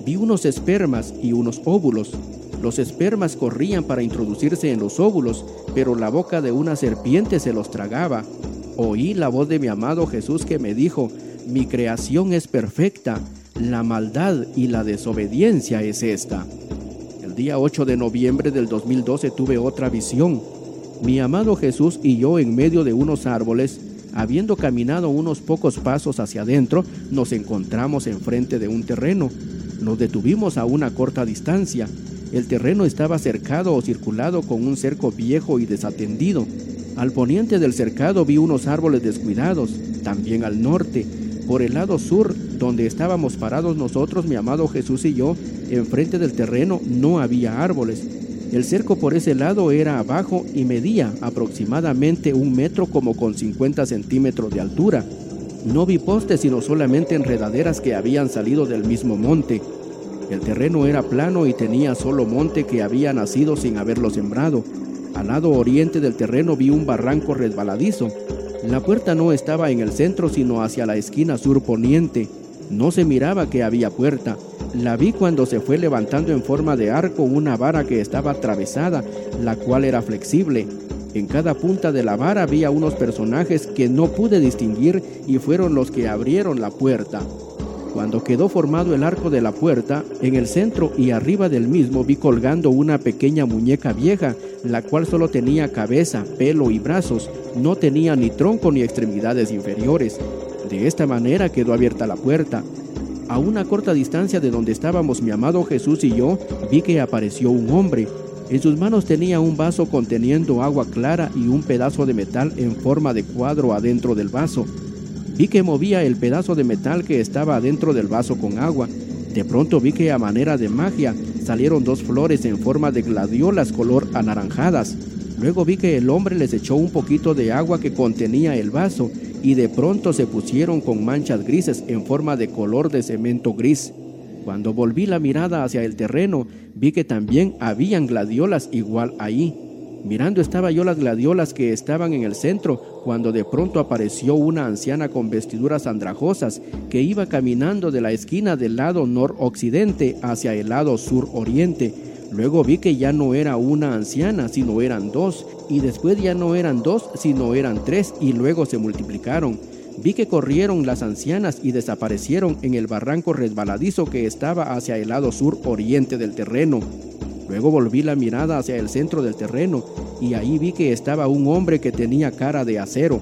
Vi unos espermas y unos óvulos los espermas corrían para introducirse en los óvulos, pero la boca de una serpiente se los tragaba. Oí la voz de mi amado Jesús que me dijo, mi creación es perfecta, la maldad y la desobediencia es esta. El día 8 de noviembre del 2012 tuve otra visión. Mi amado Jesús y yo en medio de unos árboles, habiendo caminado unos pocos pasos hacia adentro, nos encontramos enfrente de un terreno. Nos detuvimos a una corta distancia. El terreno estaba cercado o circulado con un cerco viejo y desatendido. Al poniente del cercado vi unos árboles descuidados, también al norte. Por el lado sur, donde estábamos parados nosotros, mi amado Jesús y yo, enfrente del terreno no había árboles. El cerco por ese lado era abajo y medía aproximadamente un metro como con 50 centímetros de altura. No vi postes sino solamente enredaderas que habían salido del mismo monte. El terreno era plano y tenía solo monte que había nacido sin haberlo sembrado. Al lado oriente del terreno vi un barranco resbaladizo. La puerta no estaba en el centro sino hacia la esquina sur poniente. No se miraba que había puerta. La vi cuando se fue levantando en forma de arco una vara que estaba atravesada, la cual era flexible. En cada punta de la vara había unos personajes que no pude distinguir y fueron los que abrieron la puerta. Cuando quedó formado el arco de la puerta, en el centro y arriba del mismo vi colgando una pequeña muñeca vieja, la cual solo tenía cabeza, pelo y brazos, no tenía ni tronco ni extremidades inferiores. De esta manera quedó abierta la puerta. A una corta distancia de donde estábamos mi amado Jesús y yo, vi que apareció un hombre. En sus manos tenía un vaso conteniendo agua clara y un pedazo de metal en forma de cuadro adentro del vaso. Vi que movía el pedazo de metal que estaba dentro del vaso con agua. De pronto vi que a manera de magia salieron dos flores en forma de gladiolas color anaranjadas. Luego vi que el hombre les echó un poquito de agua que contenía el vaso y de pronto se pusieron con manchas grises en forma de color de cemento gris. Cuando volví la mirada hacia el terreno, vi que también habían gladiolas igual ahí. Mirando estaba yo las gladiolas que estaban en el centro, cuando de pronto apareció una anciana con vestiduras andrajosas que iba caminando de la esquina del lado noroccidente hacia el lado suroriente. Luego vi que ya no era una anciana, sino eran dos, y después ya no eran dos, sino eran tres, y luego se multiplicaron. Vi que corrieron las ancianas y desaparecieron en el barranco resbaladizo que estaba hacia el lado suroriente del terreno. Luego volví la mirada hacia el centro del terreno y ahí vi que estaba un hombre que tenía cara de acero.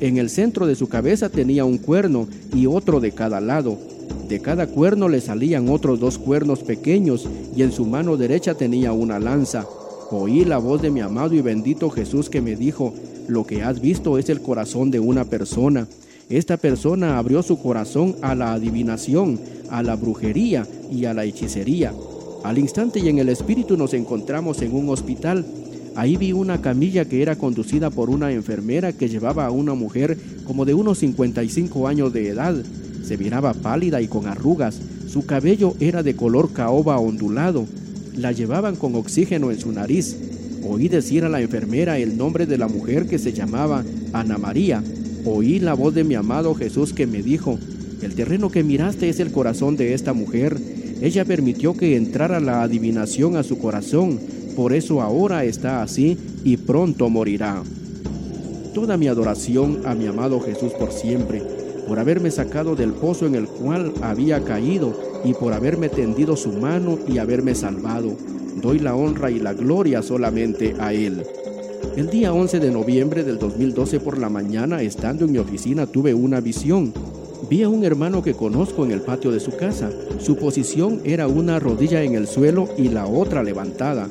En el centro de su cabeza tenía un cuerno y otro de cada lado. De cada cuerno le salían otros dos cuernos pequeños y en su mano derecha tenía una lanza. Oí la voz de mi amado y bendito Jesús que me dijo, lo que has visto es el corazón de una persona. Esta persona abrió su corazón a la adivinación, a la brujería y a la hechicería. Al instante y en el espíritu nos encontramos en un hospital. Ahí vi una camilla que era conducida por una enfermera que llevaba a una mujer como de unos 55 años de edad. Se miraba pálida y con arrugas. Su cabello era de color caoba ondulado. La llevaban con oxígeno en su nariz. Oí decir a la enfermera el nombre de la mujer que se llamaba Ana María. Oí la voz de mi amado Jesús que me dijo, el terreno que miraste es el corazón de esta mujer. Ella permitió que entrara la adivinación a su corazón, por eso ahora está así y pronto morirá. Toda mi adoración a mi amado Jesús por siempre, por haberme sacado del pozo en el cual había caído y por haberme tendido su mano y haberme salvado. Doy la honra y la gloria solamente a Él. El día 11 de noviembre del 2012 por la mañana, estando en mi oficina, tuve una visión. Vi a un hermano que conozco en el patio de su casa. Su posición era una rodilla en el suelo y la otra levantada.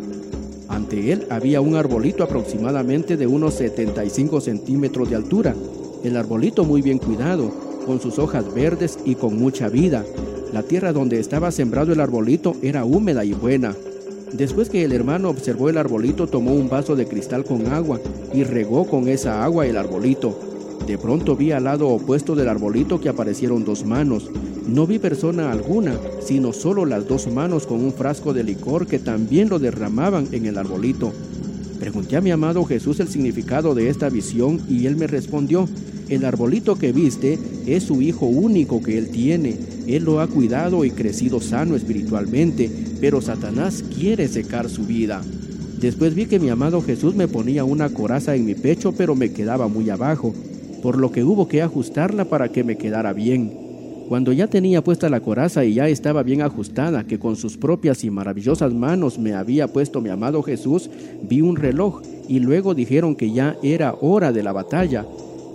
Ante él había un arbolito aproximadamente de unos 75 centímetros de altura. El arbolito muy bien cuidado, con sus hojas verdes y con mucha vida. La tierra donde estaba sembrado el arbolito era húmeda y buena. Después que el hermano observó el arbolito, tomó un vaso de cristal con agua y regó con esa agua el arbolito. De pronto vi al lado opuesto del arbolito que aparecieron dos manos. No vi persona alguna, sino solo las dos manos con un frasco de licor que también lo derramaban en el arbolito. Pregunté a mi amado Jesús el significado de esta visión y él me respondió, el arbolito que viste es su hijo único que él tiene. Él lo ha cuidado y crecido sano espiritualmente, pero Satanás quiere secar su vida. Después vi que mi amado Jesús me ponía una coraza en mi pecho, pero me quedaba muy abajo, por lo que hubo que ajustarla para que me quedara bien. Cuando ya tenía puesta la coraza y ya estaba bien ajustada, que con sus propias y maravillosas manos me había puesto mi amado Jesús, vi un reloj y luego dijeron que ya era hora de la batalla.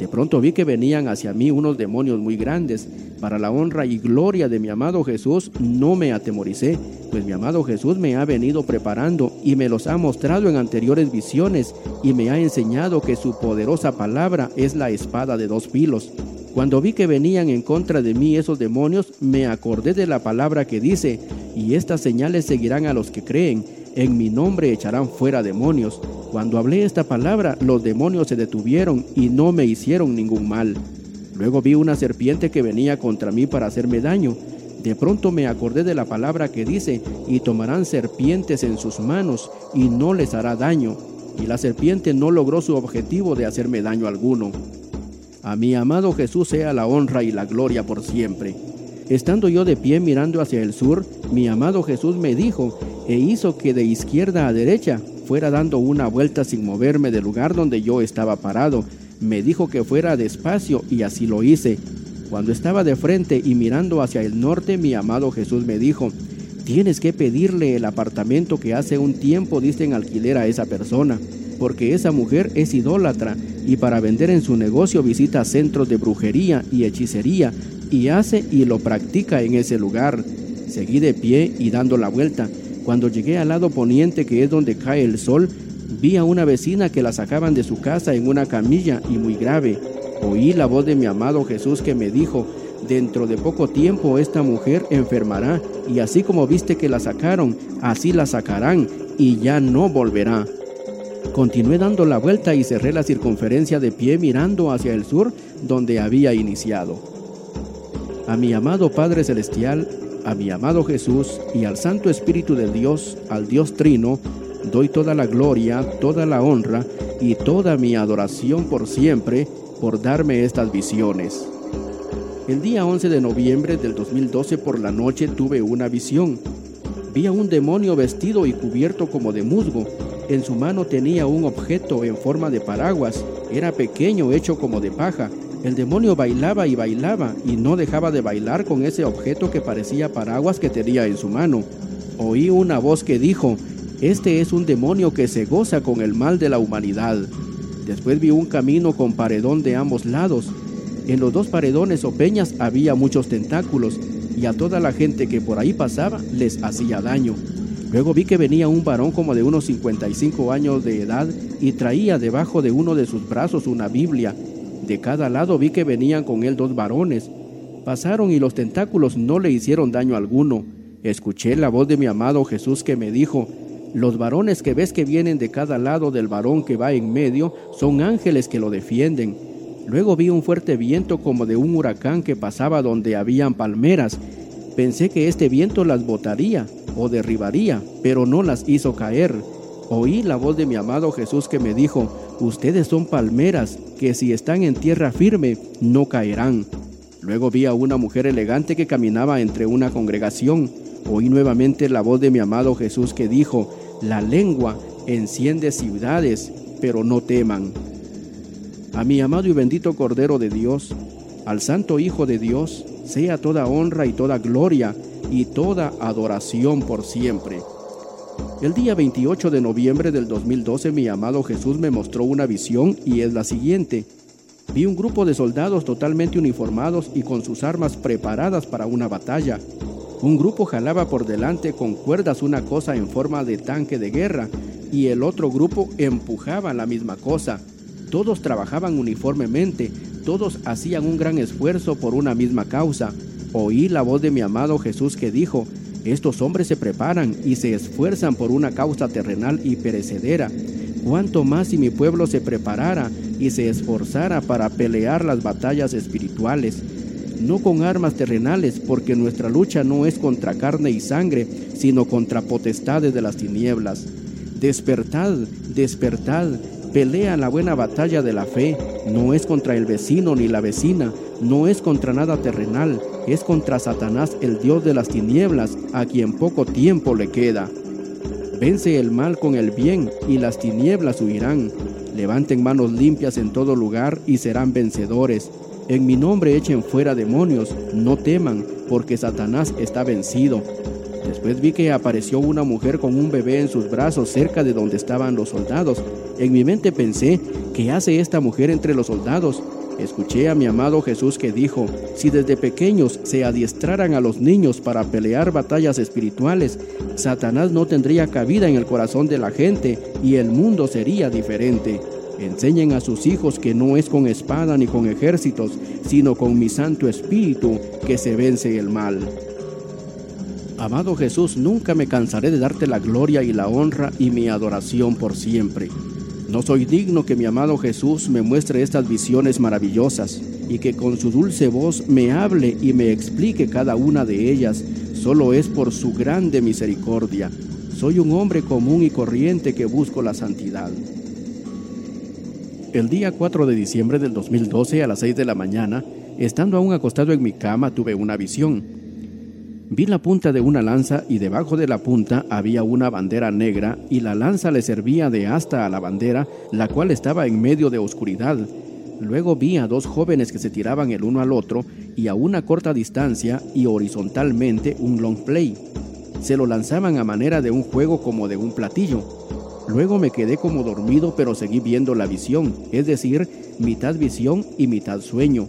De pronto vi que venían hacia mí unos demonios muy grandes. Para la honra y gloria de mi amado Jesús no me atemoricé, pues mi amado Jesús me ha venido preparando y me los ha mostrado en anteriores visiones y me ha enseñado que su poderosa palabra es la espada de dos filos. Cuando vi que venían en contra de mí esos demonios, me acordé de la palabra que dice, y estas señales seguirán a los que creen, en mi nombre echarán fuera demonios. Cuando hablé esta palabra, los demonios se detuvieron y no me hicieron ningún mal. Luego vi una serpiente que venía contra mí para hacerme daño. De pronto me acordé de la palabra que dice, y tomarán serpientes en sus manos, y no les hará daño. Y la serpiente no logró su objetivo de hacerme daño alguno. A mi amado Jesús sea la honra y la gloria por siempre. Estando yo de pie mirando hacia el sur, mi amado Jesús me dijo, e hizo que de izquierda a derecha fuera dando una vuelta sin moverme del lugar donde yo estaba parado. Me dijo que fuera despacio y así lo hice. Cuando estaba de frente y mirando hacia el norte, mi amado Jesús me dijo, tienes que pedirle el apartamento que hace un tiempo diste en alquiler a esa persona, porque esa mujer es idólatra y para vender en su negocio visita centros de brujería y hechicería y hace y lo practica en ese lugar. Seguí de pie y dando la vuelta. Cuando llegué al lado poniente, que es donde cae el sol, vi a una vecina que la sacaban de su casa en una camilla y muy grave. Oí la voz de mi amado Jesús que me dijo, dentro de poco tiempo esta mujer enfermará, y así como viste que la sacaron, así la sacarán, y ya no volverá. Continué dando la vuelta y cerré la circunferencia de pie mirando hacia el sur donde había iniciado. A mi amado Padre Celestial, a mi amado Jesús y al Santo Espíritu de Dios, al Dios Trino, doy toda la gloria, toda la honra y toda mi adoración por siempre por darme estas visiones. El día 11 de noviembre del 2012 por la noche tuve una visión. Vi a un demonio vestido y cubierto como de musgo. En su mano tenía un objeto en forma de paraguas. Era pequeño, hecho como de paja el demonio bailaba y bailaba y no dejaba de bailar con ese objeto que parecía paraguas que tenía en su mano. Oí una voz que dijo, este es un demonio que se goza con el mal de la humanidad. Después vi un camino con paredón de ambos lados. En los dos paredones o peñas había muchos tentáculos y a toda la gente que por ahí pasaba les hacía daño. Luego vi que venía un varón como de unos 55 años de edad y traía debajo de uno de sus brazos una Biblia de cada lado vi que venían con él dos varones. Pasaron y los tentáculos no le hicieron daño alguno. Escuché la voz de mi amado Jesús que me dijo, los varones que ves que vienen de cada lado del varón que va en medio son ángeles que lo defienden. Luego vi un fuerte viento como de un huracán que pasaba donde habían palmeras. Pensé que este viento las botaría, o derribaría, pero no las hizo caer. Oí la voz de mi amado Jesús que me dijo, ustedes son palmeras que si están en tierra firme no caerán. Luego vi a una mujer elegante que caminaba entre una congregación. Oí nuevamente la voz de mi amado Jesús que dijo, la lengua enciende ciudades, pero no teman. A mi amado y bendito Cordero de Dios, al Santo Hijo de Dios, sea toda honra y toda gloria y toda adoración por siempre. El día 28 de noviembre del 2012 mi amado Jesús me mostró una visión y es la siguiente. Vi un grupo de soldados totalmente uniformados y con sus armas preparadas para una batalla. Un grupo jalaba por delante con cuerdas una cosa en forma de tanque de guerra y el otro grupo empujaba la misma cosa. Todos trabajaban uniformemente, todos hacían un gran esfuerzo por una misma causa. Oí la voz de mi amado Jesús que dijo, estos hombres se preparan y se esfuerzan por una causa terrenal y perecedera. Cuánto más si mi pueblo se preparara y se esforzara para pelear las batallas espirituales, no con armas terrenales, porque nuestra lucha no es contra carne y sangre, sino contra potestades de las tinieblas. Despertad, despertad, pelea la buena batalla de la fe, no es contra el vecino ni la vecina, no es contra nada terrenal, es contra Satanás el Dios de las tinieblas, a quien poco tiempo le queda. Vence el mal con el bien y las tinieblas huirán. Levanten manos limpias en todo lugar y serán vencedores. En mi nombre echen fuera demonios, no teman, porque Satanás está vencido. Después vi que apareció una mujer con un bebé en sus brazos cerca de donde estaban los soldados. En mi mente pensé, ¿qué hace esta mujer entre los soldados? Escuché a mi amado Jesús que dijo, si desde pequeños se adiestraran a los niños para pelear batallas espirituales, Satanás no tendría cabida en el corazón de la gente y el mundo sería diferente. Enseñen a sus hijos que no es con espada ni con ejércitos, sino con mi Santo Espíritu que se vence el mal. Amado Jesús, nunca me cansaré de darte la gloria y la honra y mi adoración por siempre. No soy digno que mi amado Jesús me muestre estas visiones maravillosas y que con su dulce voz me hable y me explique cada una de ellas. Solo es por su grande misericordia. Soy un hombre común y corriente que busco la santidad. El día 4 de diciembre del 2012 a las 6 de la mañana, estando aún acostado en mi cama, tuve una visión. Vi la punta de una lanza y debajo de la punta había una bandera negra y la lanza le servía de asta a la bandera, la cual estaba en medio de oscuridad. Luego vi a dos jóvenes que se tiraban el uno al otro y a una corta distancia y horizontalmente un long play. Se lo lanzaban a manera de un juego como de un platillo. Luego me quedé como dormido pero seguí viendo la visión, es decir, mitad visión y mitad sueño.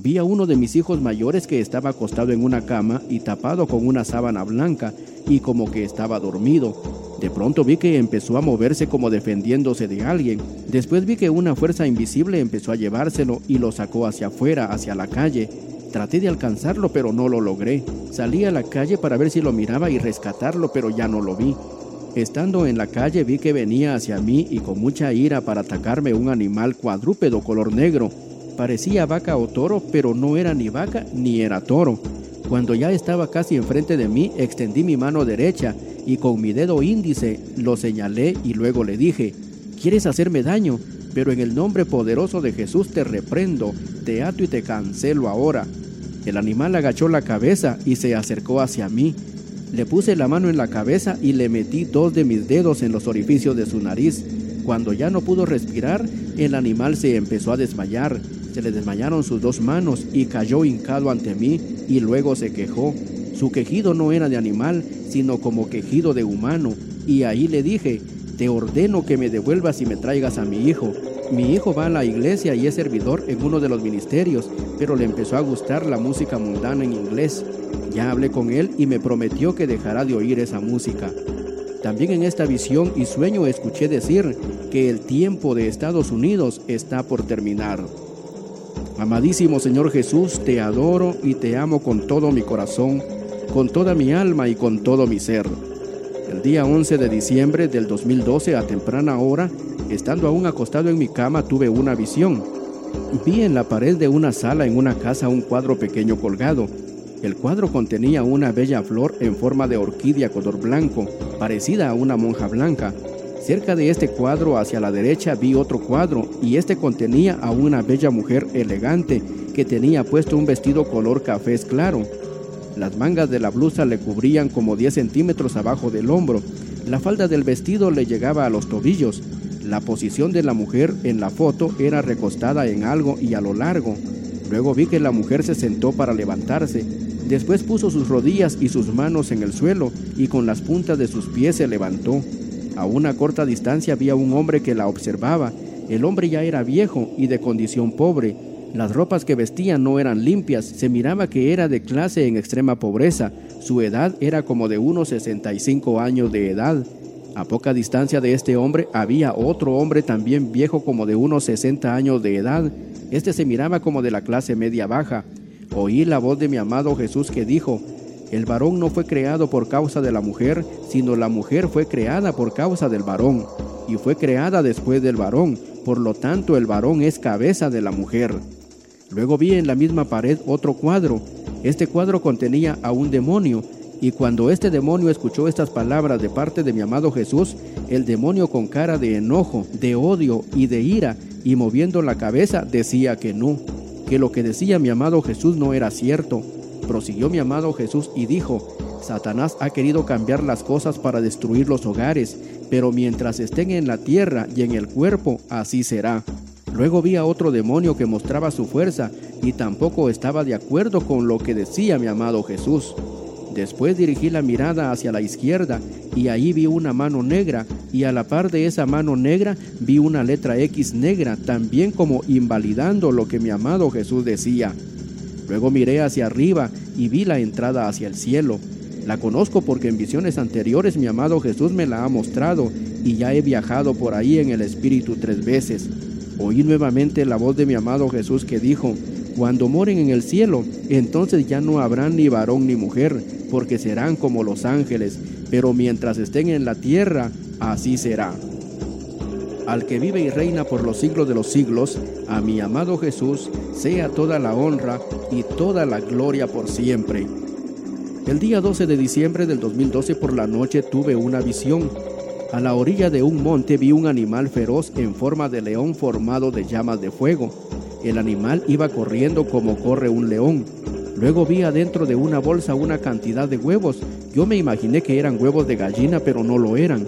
Vi a uno de mis hijos mayores que estaba acostado en una cama y tapado con una sábana blanca y como que estaba dormido. De pronto vi que empezó a moverse como defendiéndose de alguien. Después vi que una fuerza invisible empezó a llevárselo y lo sacó hacia afuera, hacia la calle. Traté de alcanzarlo pero no lo logré. Salí a la calle para ver si lo miraba y rescatarlo pero ya no lo vi. Estando en la calle vi que venía hacia mí y con mucha ira para atacarme un animal cuadrúpedo color negro Parecía vaca o toro, pero no era ni vaca ni era toro. Cuando ya estaba casi enfrente de mí, extendí mi mano derecha y con mi dedo índice lo señalé y luego le dije, ¿quieres hacerme daño? Pero en el nombre poderoso de Jesús te reprendo, te ato y te cancelo ahora. El animal agachó la cabeza y se acercó hacia mí. Le puse la mano en la cabeza y le metí dos de mis dedos en los orificios de su nariz. Cuando ya no pudo respirar, el animal se empezó a desmayar se le desmayaron sus dos manos y cayó hincado ante mí y luego se quejó. Su quejido no era de animal, sino como quejido de humano. Y ahí le dije, te ordeno que me devuelvas y me traigas a mi hijo. Mi hijo va a la iglesia y es servidor en uno de los ministerios, pero le empezó a gustar la música mundana en inglés. Ya hablé con él y me prometió que dejará de oír esa música. También en esta visión y sueño escuché decir que el tiempo de Estados Unidos está por terminar. Amadísimo Señor Jesús, te adoro y te amo con todo mi corazón, con toda mi alma y con todo mi ser. El día 11 de diciembre del 2012 a temprana hora, estando aún acostado en mi cama, tuve una visión. Vi en la pared de una sala en una casa un cuadro pequeño colgado. El cuadro contenía una bella flor en forma de orquídea color blanco, parecida a una monja blanca. Cerca de este cuadro, hacia la derecha, vi otro cuadro y este contenía a una bella mujer elegante que tenía puesto un vestido color café claro. Las mangas de la blusa le cubrían como 10 centímetros abajo del hombro. La falda del vestido le llegaba a los tobillos. La posición de la mujer en la foto era recostada en algo y a lo largo. Luego vi que la mujer se sentó para levantarse. Después puso sus rodillas y sus manos en el suelo y con las puntas de sus pies se levantó. A una corta distancia había un hombre que la observaba. El hombre ya era viejo y de condición pobre. Las ropas que vestía no eran limpias, se miraba que era de clase en extrema pobreza. Su edad era como de unos 65 años de edad. A poca distancia de este hombre había otro hombre también viejo como de unos 60 años de edad. Este se miraba como de la clase media baja. Oí la voz de mi amado Jesús que dijo, el varón no fue creado por causa de la mujer, sino la mujer fue creada por causa del varón, y fue creada después del varón, por lo tanto el varón es cabeza de la mujer. Luego vi en la misma pared otro cuadro. Este cuadro contenía a un demonio, y cuando este demonio escuchó estas palabras de parte de mi amado Jesús, el demonio con cara de enojo, de odio y de ira, y moviendo la cabeza, decía que no que lo que decía mi amado Jesús no era cierto. Prosiguió mi amado Jesús y dijo, Satanás ha querido cambiar las cosas para destruir los hogares, pero mientras estén en la tierra y en el cuerpo, así será. Luego vi a otro demonio que mostraba su fuerza y tampoco estaba de acuerdo con lo que decía mi amado Jesús. Después dirigí la mirada hacia la izquierda y ahí vi una mano negra y a la par de esa mano negra vi una letra X negra, también como invalidando lo que mi amado Jesús decía. Luego miré hacia arriba y vi la entrada hacia el cielo. La conozco porque en visiones anteriores mi amado Jesús me la ha mostrado y ya he viajado por ahí en el Espíritu tres veces. Oí nuevamente la voz de mi amado Jesús que dijo, cuando moren en el cielo, entonces ya no habrá ni varón ni mujer, porque serán como los ángeles, pero mientras estén en la tierra, así será. Al que vive y reina por los siglos de los siglos, a mi amado Jesús, sea toda la honra y toda la gloria por siempre. El día 12 de diciembre del 2012 por la noche tuve una visión. A la orilla de un monte vi un animal feroz en forma de león formado de llamas de fuego. El animal iba corriendo como corre un león. Luego vi adentro de una bolsa una cantidad de huevos. Yo me imaginé que eran huevos de gallina, pero no lo eran.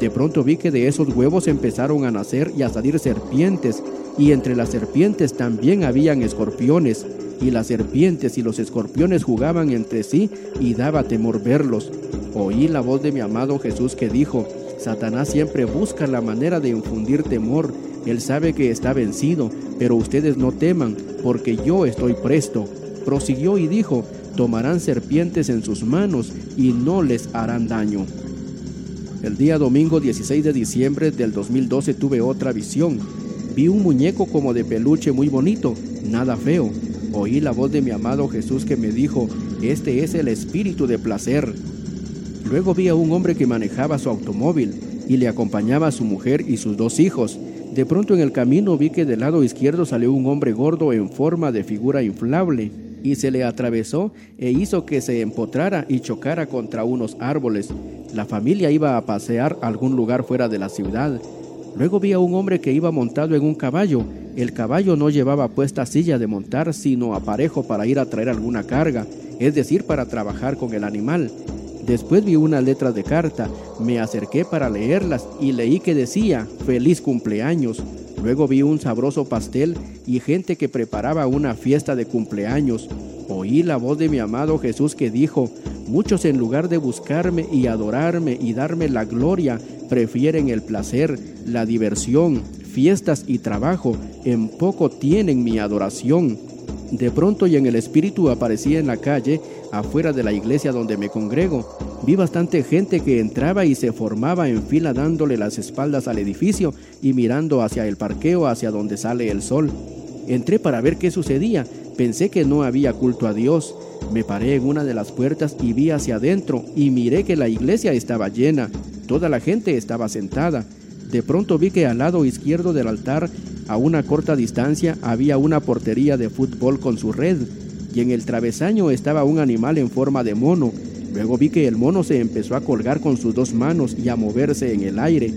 De pronto vi que de esos huevos empezaron a nacer y a salir serpientes, y entre las serpientes también habían escorpiones, y las serpientes y los escorpiones jugaban entre sí y daba temor verlos. Oí la voz de mi amado Jesús que dijo, Satanás siempre busca la manera de infundir temor. Él sabe que está vencido, pero ustedes no teman, porque yo estoy presto. Prosiguió y dijo, tomarán serpientes en sus manos y no les harán daño. El día domingo 16 de diciembre del 2012 tuve otra visión. Vi un muñeco como de peluche muy bonito, nada feo. Oí la voz de mi amado Jesús que me dijo, este es el espíritu de placer. Luego vi a un hombre que manejaba su automóvil y le acompañaba a su mujer y sus dos hijos. De pronto en el camino vi que del lado izquierdo salió un hombre gordo en forma de figura inflable y se le atravesó e hizo que se empotrara y chocara contra unos árboles. La familia iba a pasear algún lugar fuera de la ciudad. Luego vi a un hombre que iba montado en un caballo. El caballo no llevaba puesta silla de montar, sino aparejo para ir a traer alguna carga, es decir, para trabajar con el animal. Después vi una letra de carta, me acerqué para leerlas y leí que decía, feliz cumpleaños. Luego vi un sabroso pastel y gente que preparaba una fiesta de cumpleaños. Oí la voz de mi amado Jesús que dijo, muchos en lugar de buscarme y adorarme y darme la gloria, prefieren el placer, la diversión, fiestas y trabajo, en poco tienen mi adoración. De pronto y en el espíritu aparecí en la calle, afuera de la iglesia donde me congrego. Vi bastante gente que entraba y se formaba en fila dándole las espaldas al edificio y mirando hacia el parqueo hacia donde sale el sol. Entré para ver qué sucedía. Pensé que no había culto a Dios. Me paré en una de las puertas y vi hacia adentro y miré que la iglesia estaba llena. Toda la gente estaba sentada. De pronto vi que al lado izquierdo del altar, a una corta distancia, había una portería de fútbol con su red. Y en el travesaño estaba un animal en forma de mono. Luego vi que el mono se empezó a colgar con sus dos manos y a moverse en el aire.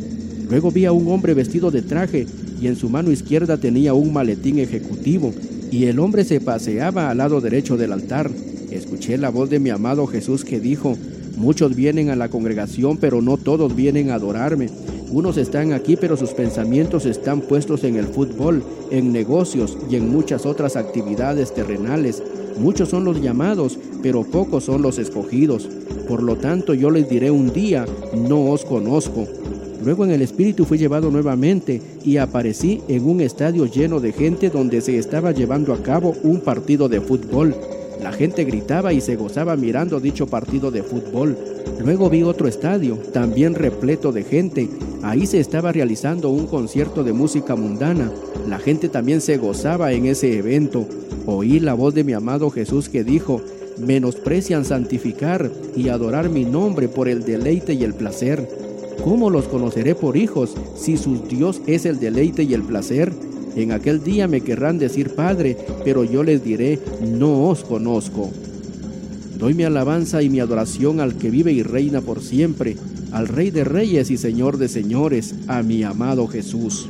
Luego vi a un hombre vestido de traje y en su mano izquierda tenía un maletín ejecutivo, y el hombre se paseaba al lado derecho del altar. Escuché la voz de mi amado Jesús que dijo, muchos vienen a la congregación, pero no todos vienen a adorarme. Unos están aquí, pero sus pensamientos están puestos en el fútbol, en negocios y en muchas otras actividades terrenales. Muchos son los llamados, pero pocos son los escogidos. Por lo tanto, yo les diré un día, no os conozco. Luego en el espíritu fui llevado nuevamente y aparecí en un estadio lleno de gente donde se estaba llevando a cabo un partido de fútbol. La gente gritaba y se gozaba mirando dicho partido de fútbol. Luego vi otro estadio, también repleto de gente. Ahí se estaba realizando un concierto de música mundana. La gente también se gozaba en ese evento. Oí la voz de mi amado Jesús que dijo, menosprecian santificar y adorar mi nombre por el deleite y el placer. ¿Cómo los conoceré por hijos si su Dios es el deleite y el placer? En aquel día me querrán decir Padre, pero yo les diré, no os conozco. Doy mi alabanza y mi adoración al que vive y reina por siempre, al Rey de Reyes y Señor de Señores, a mi amado Jesús.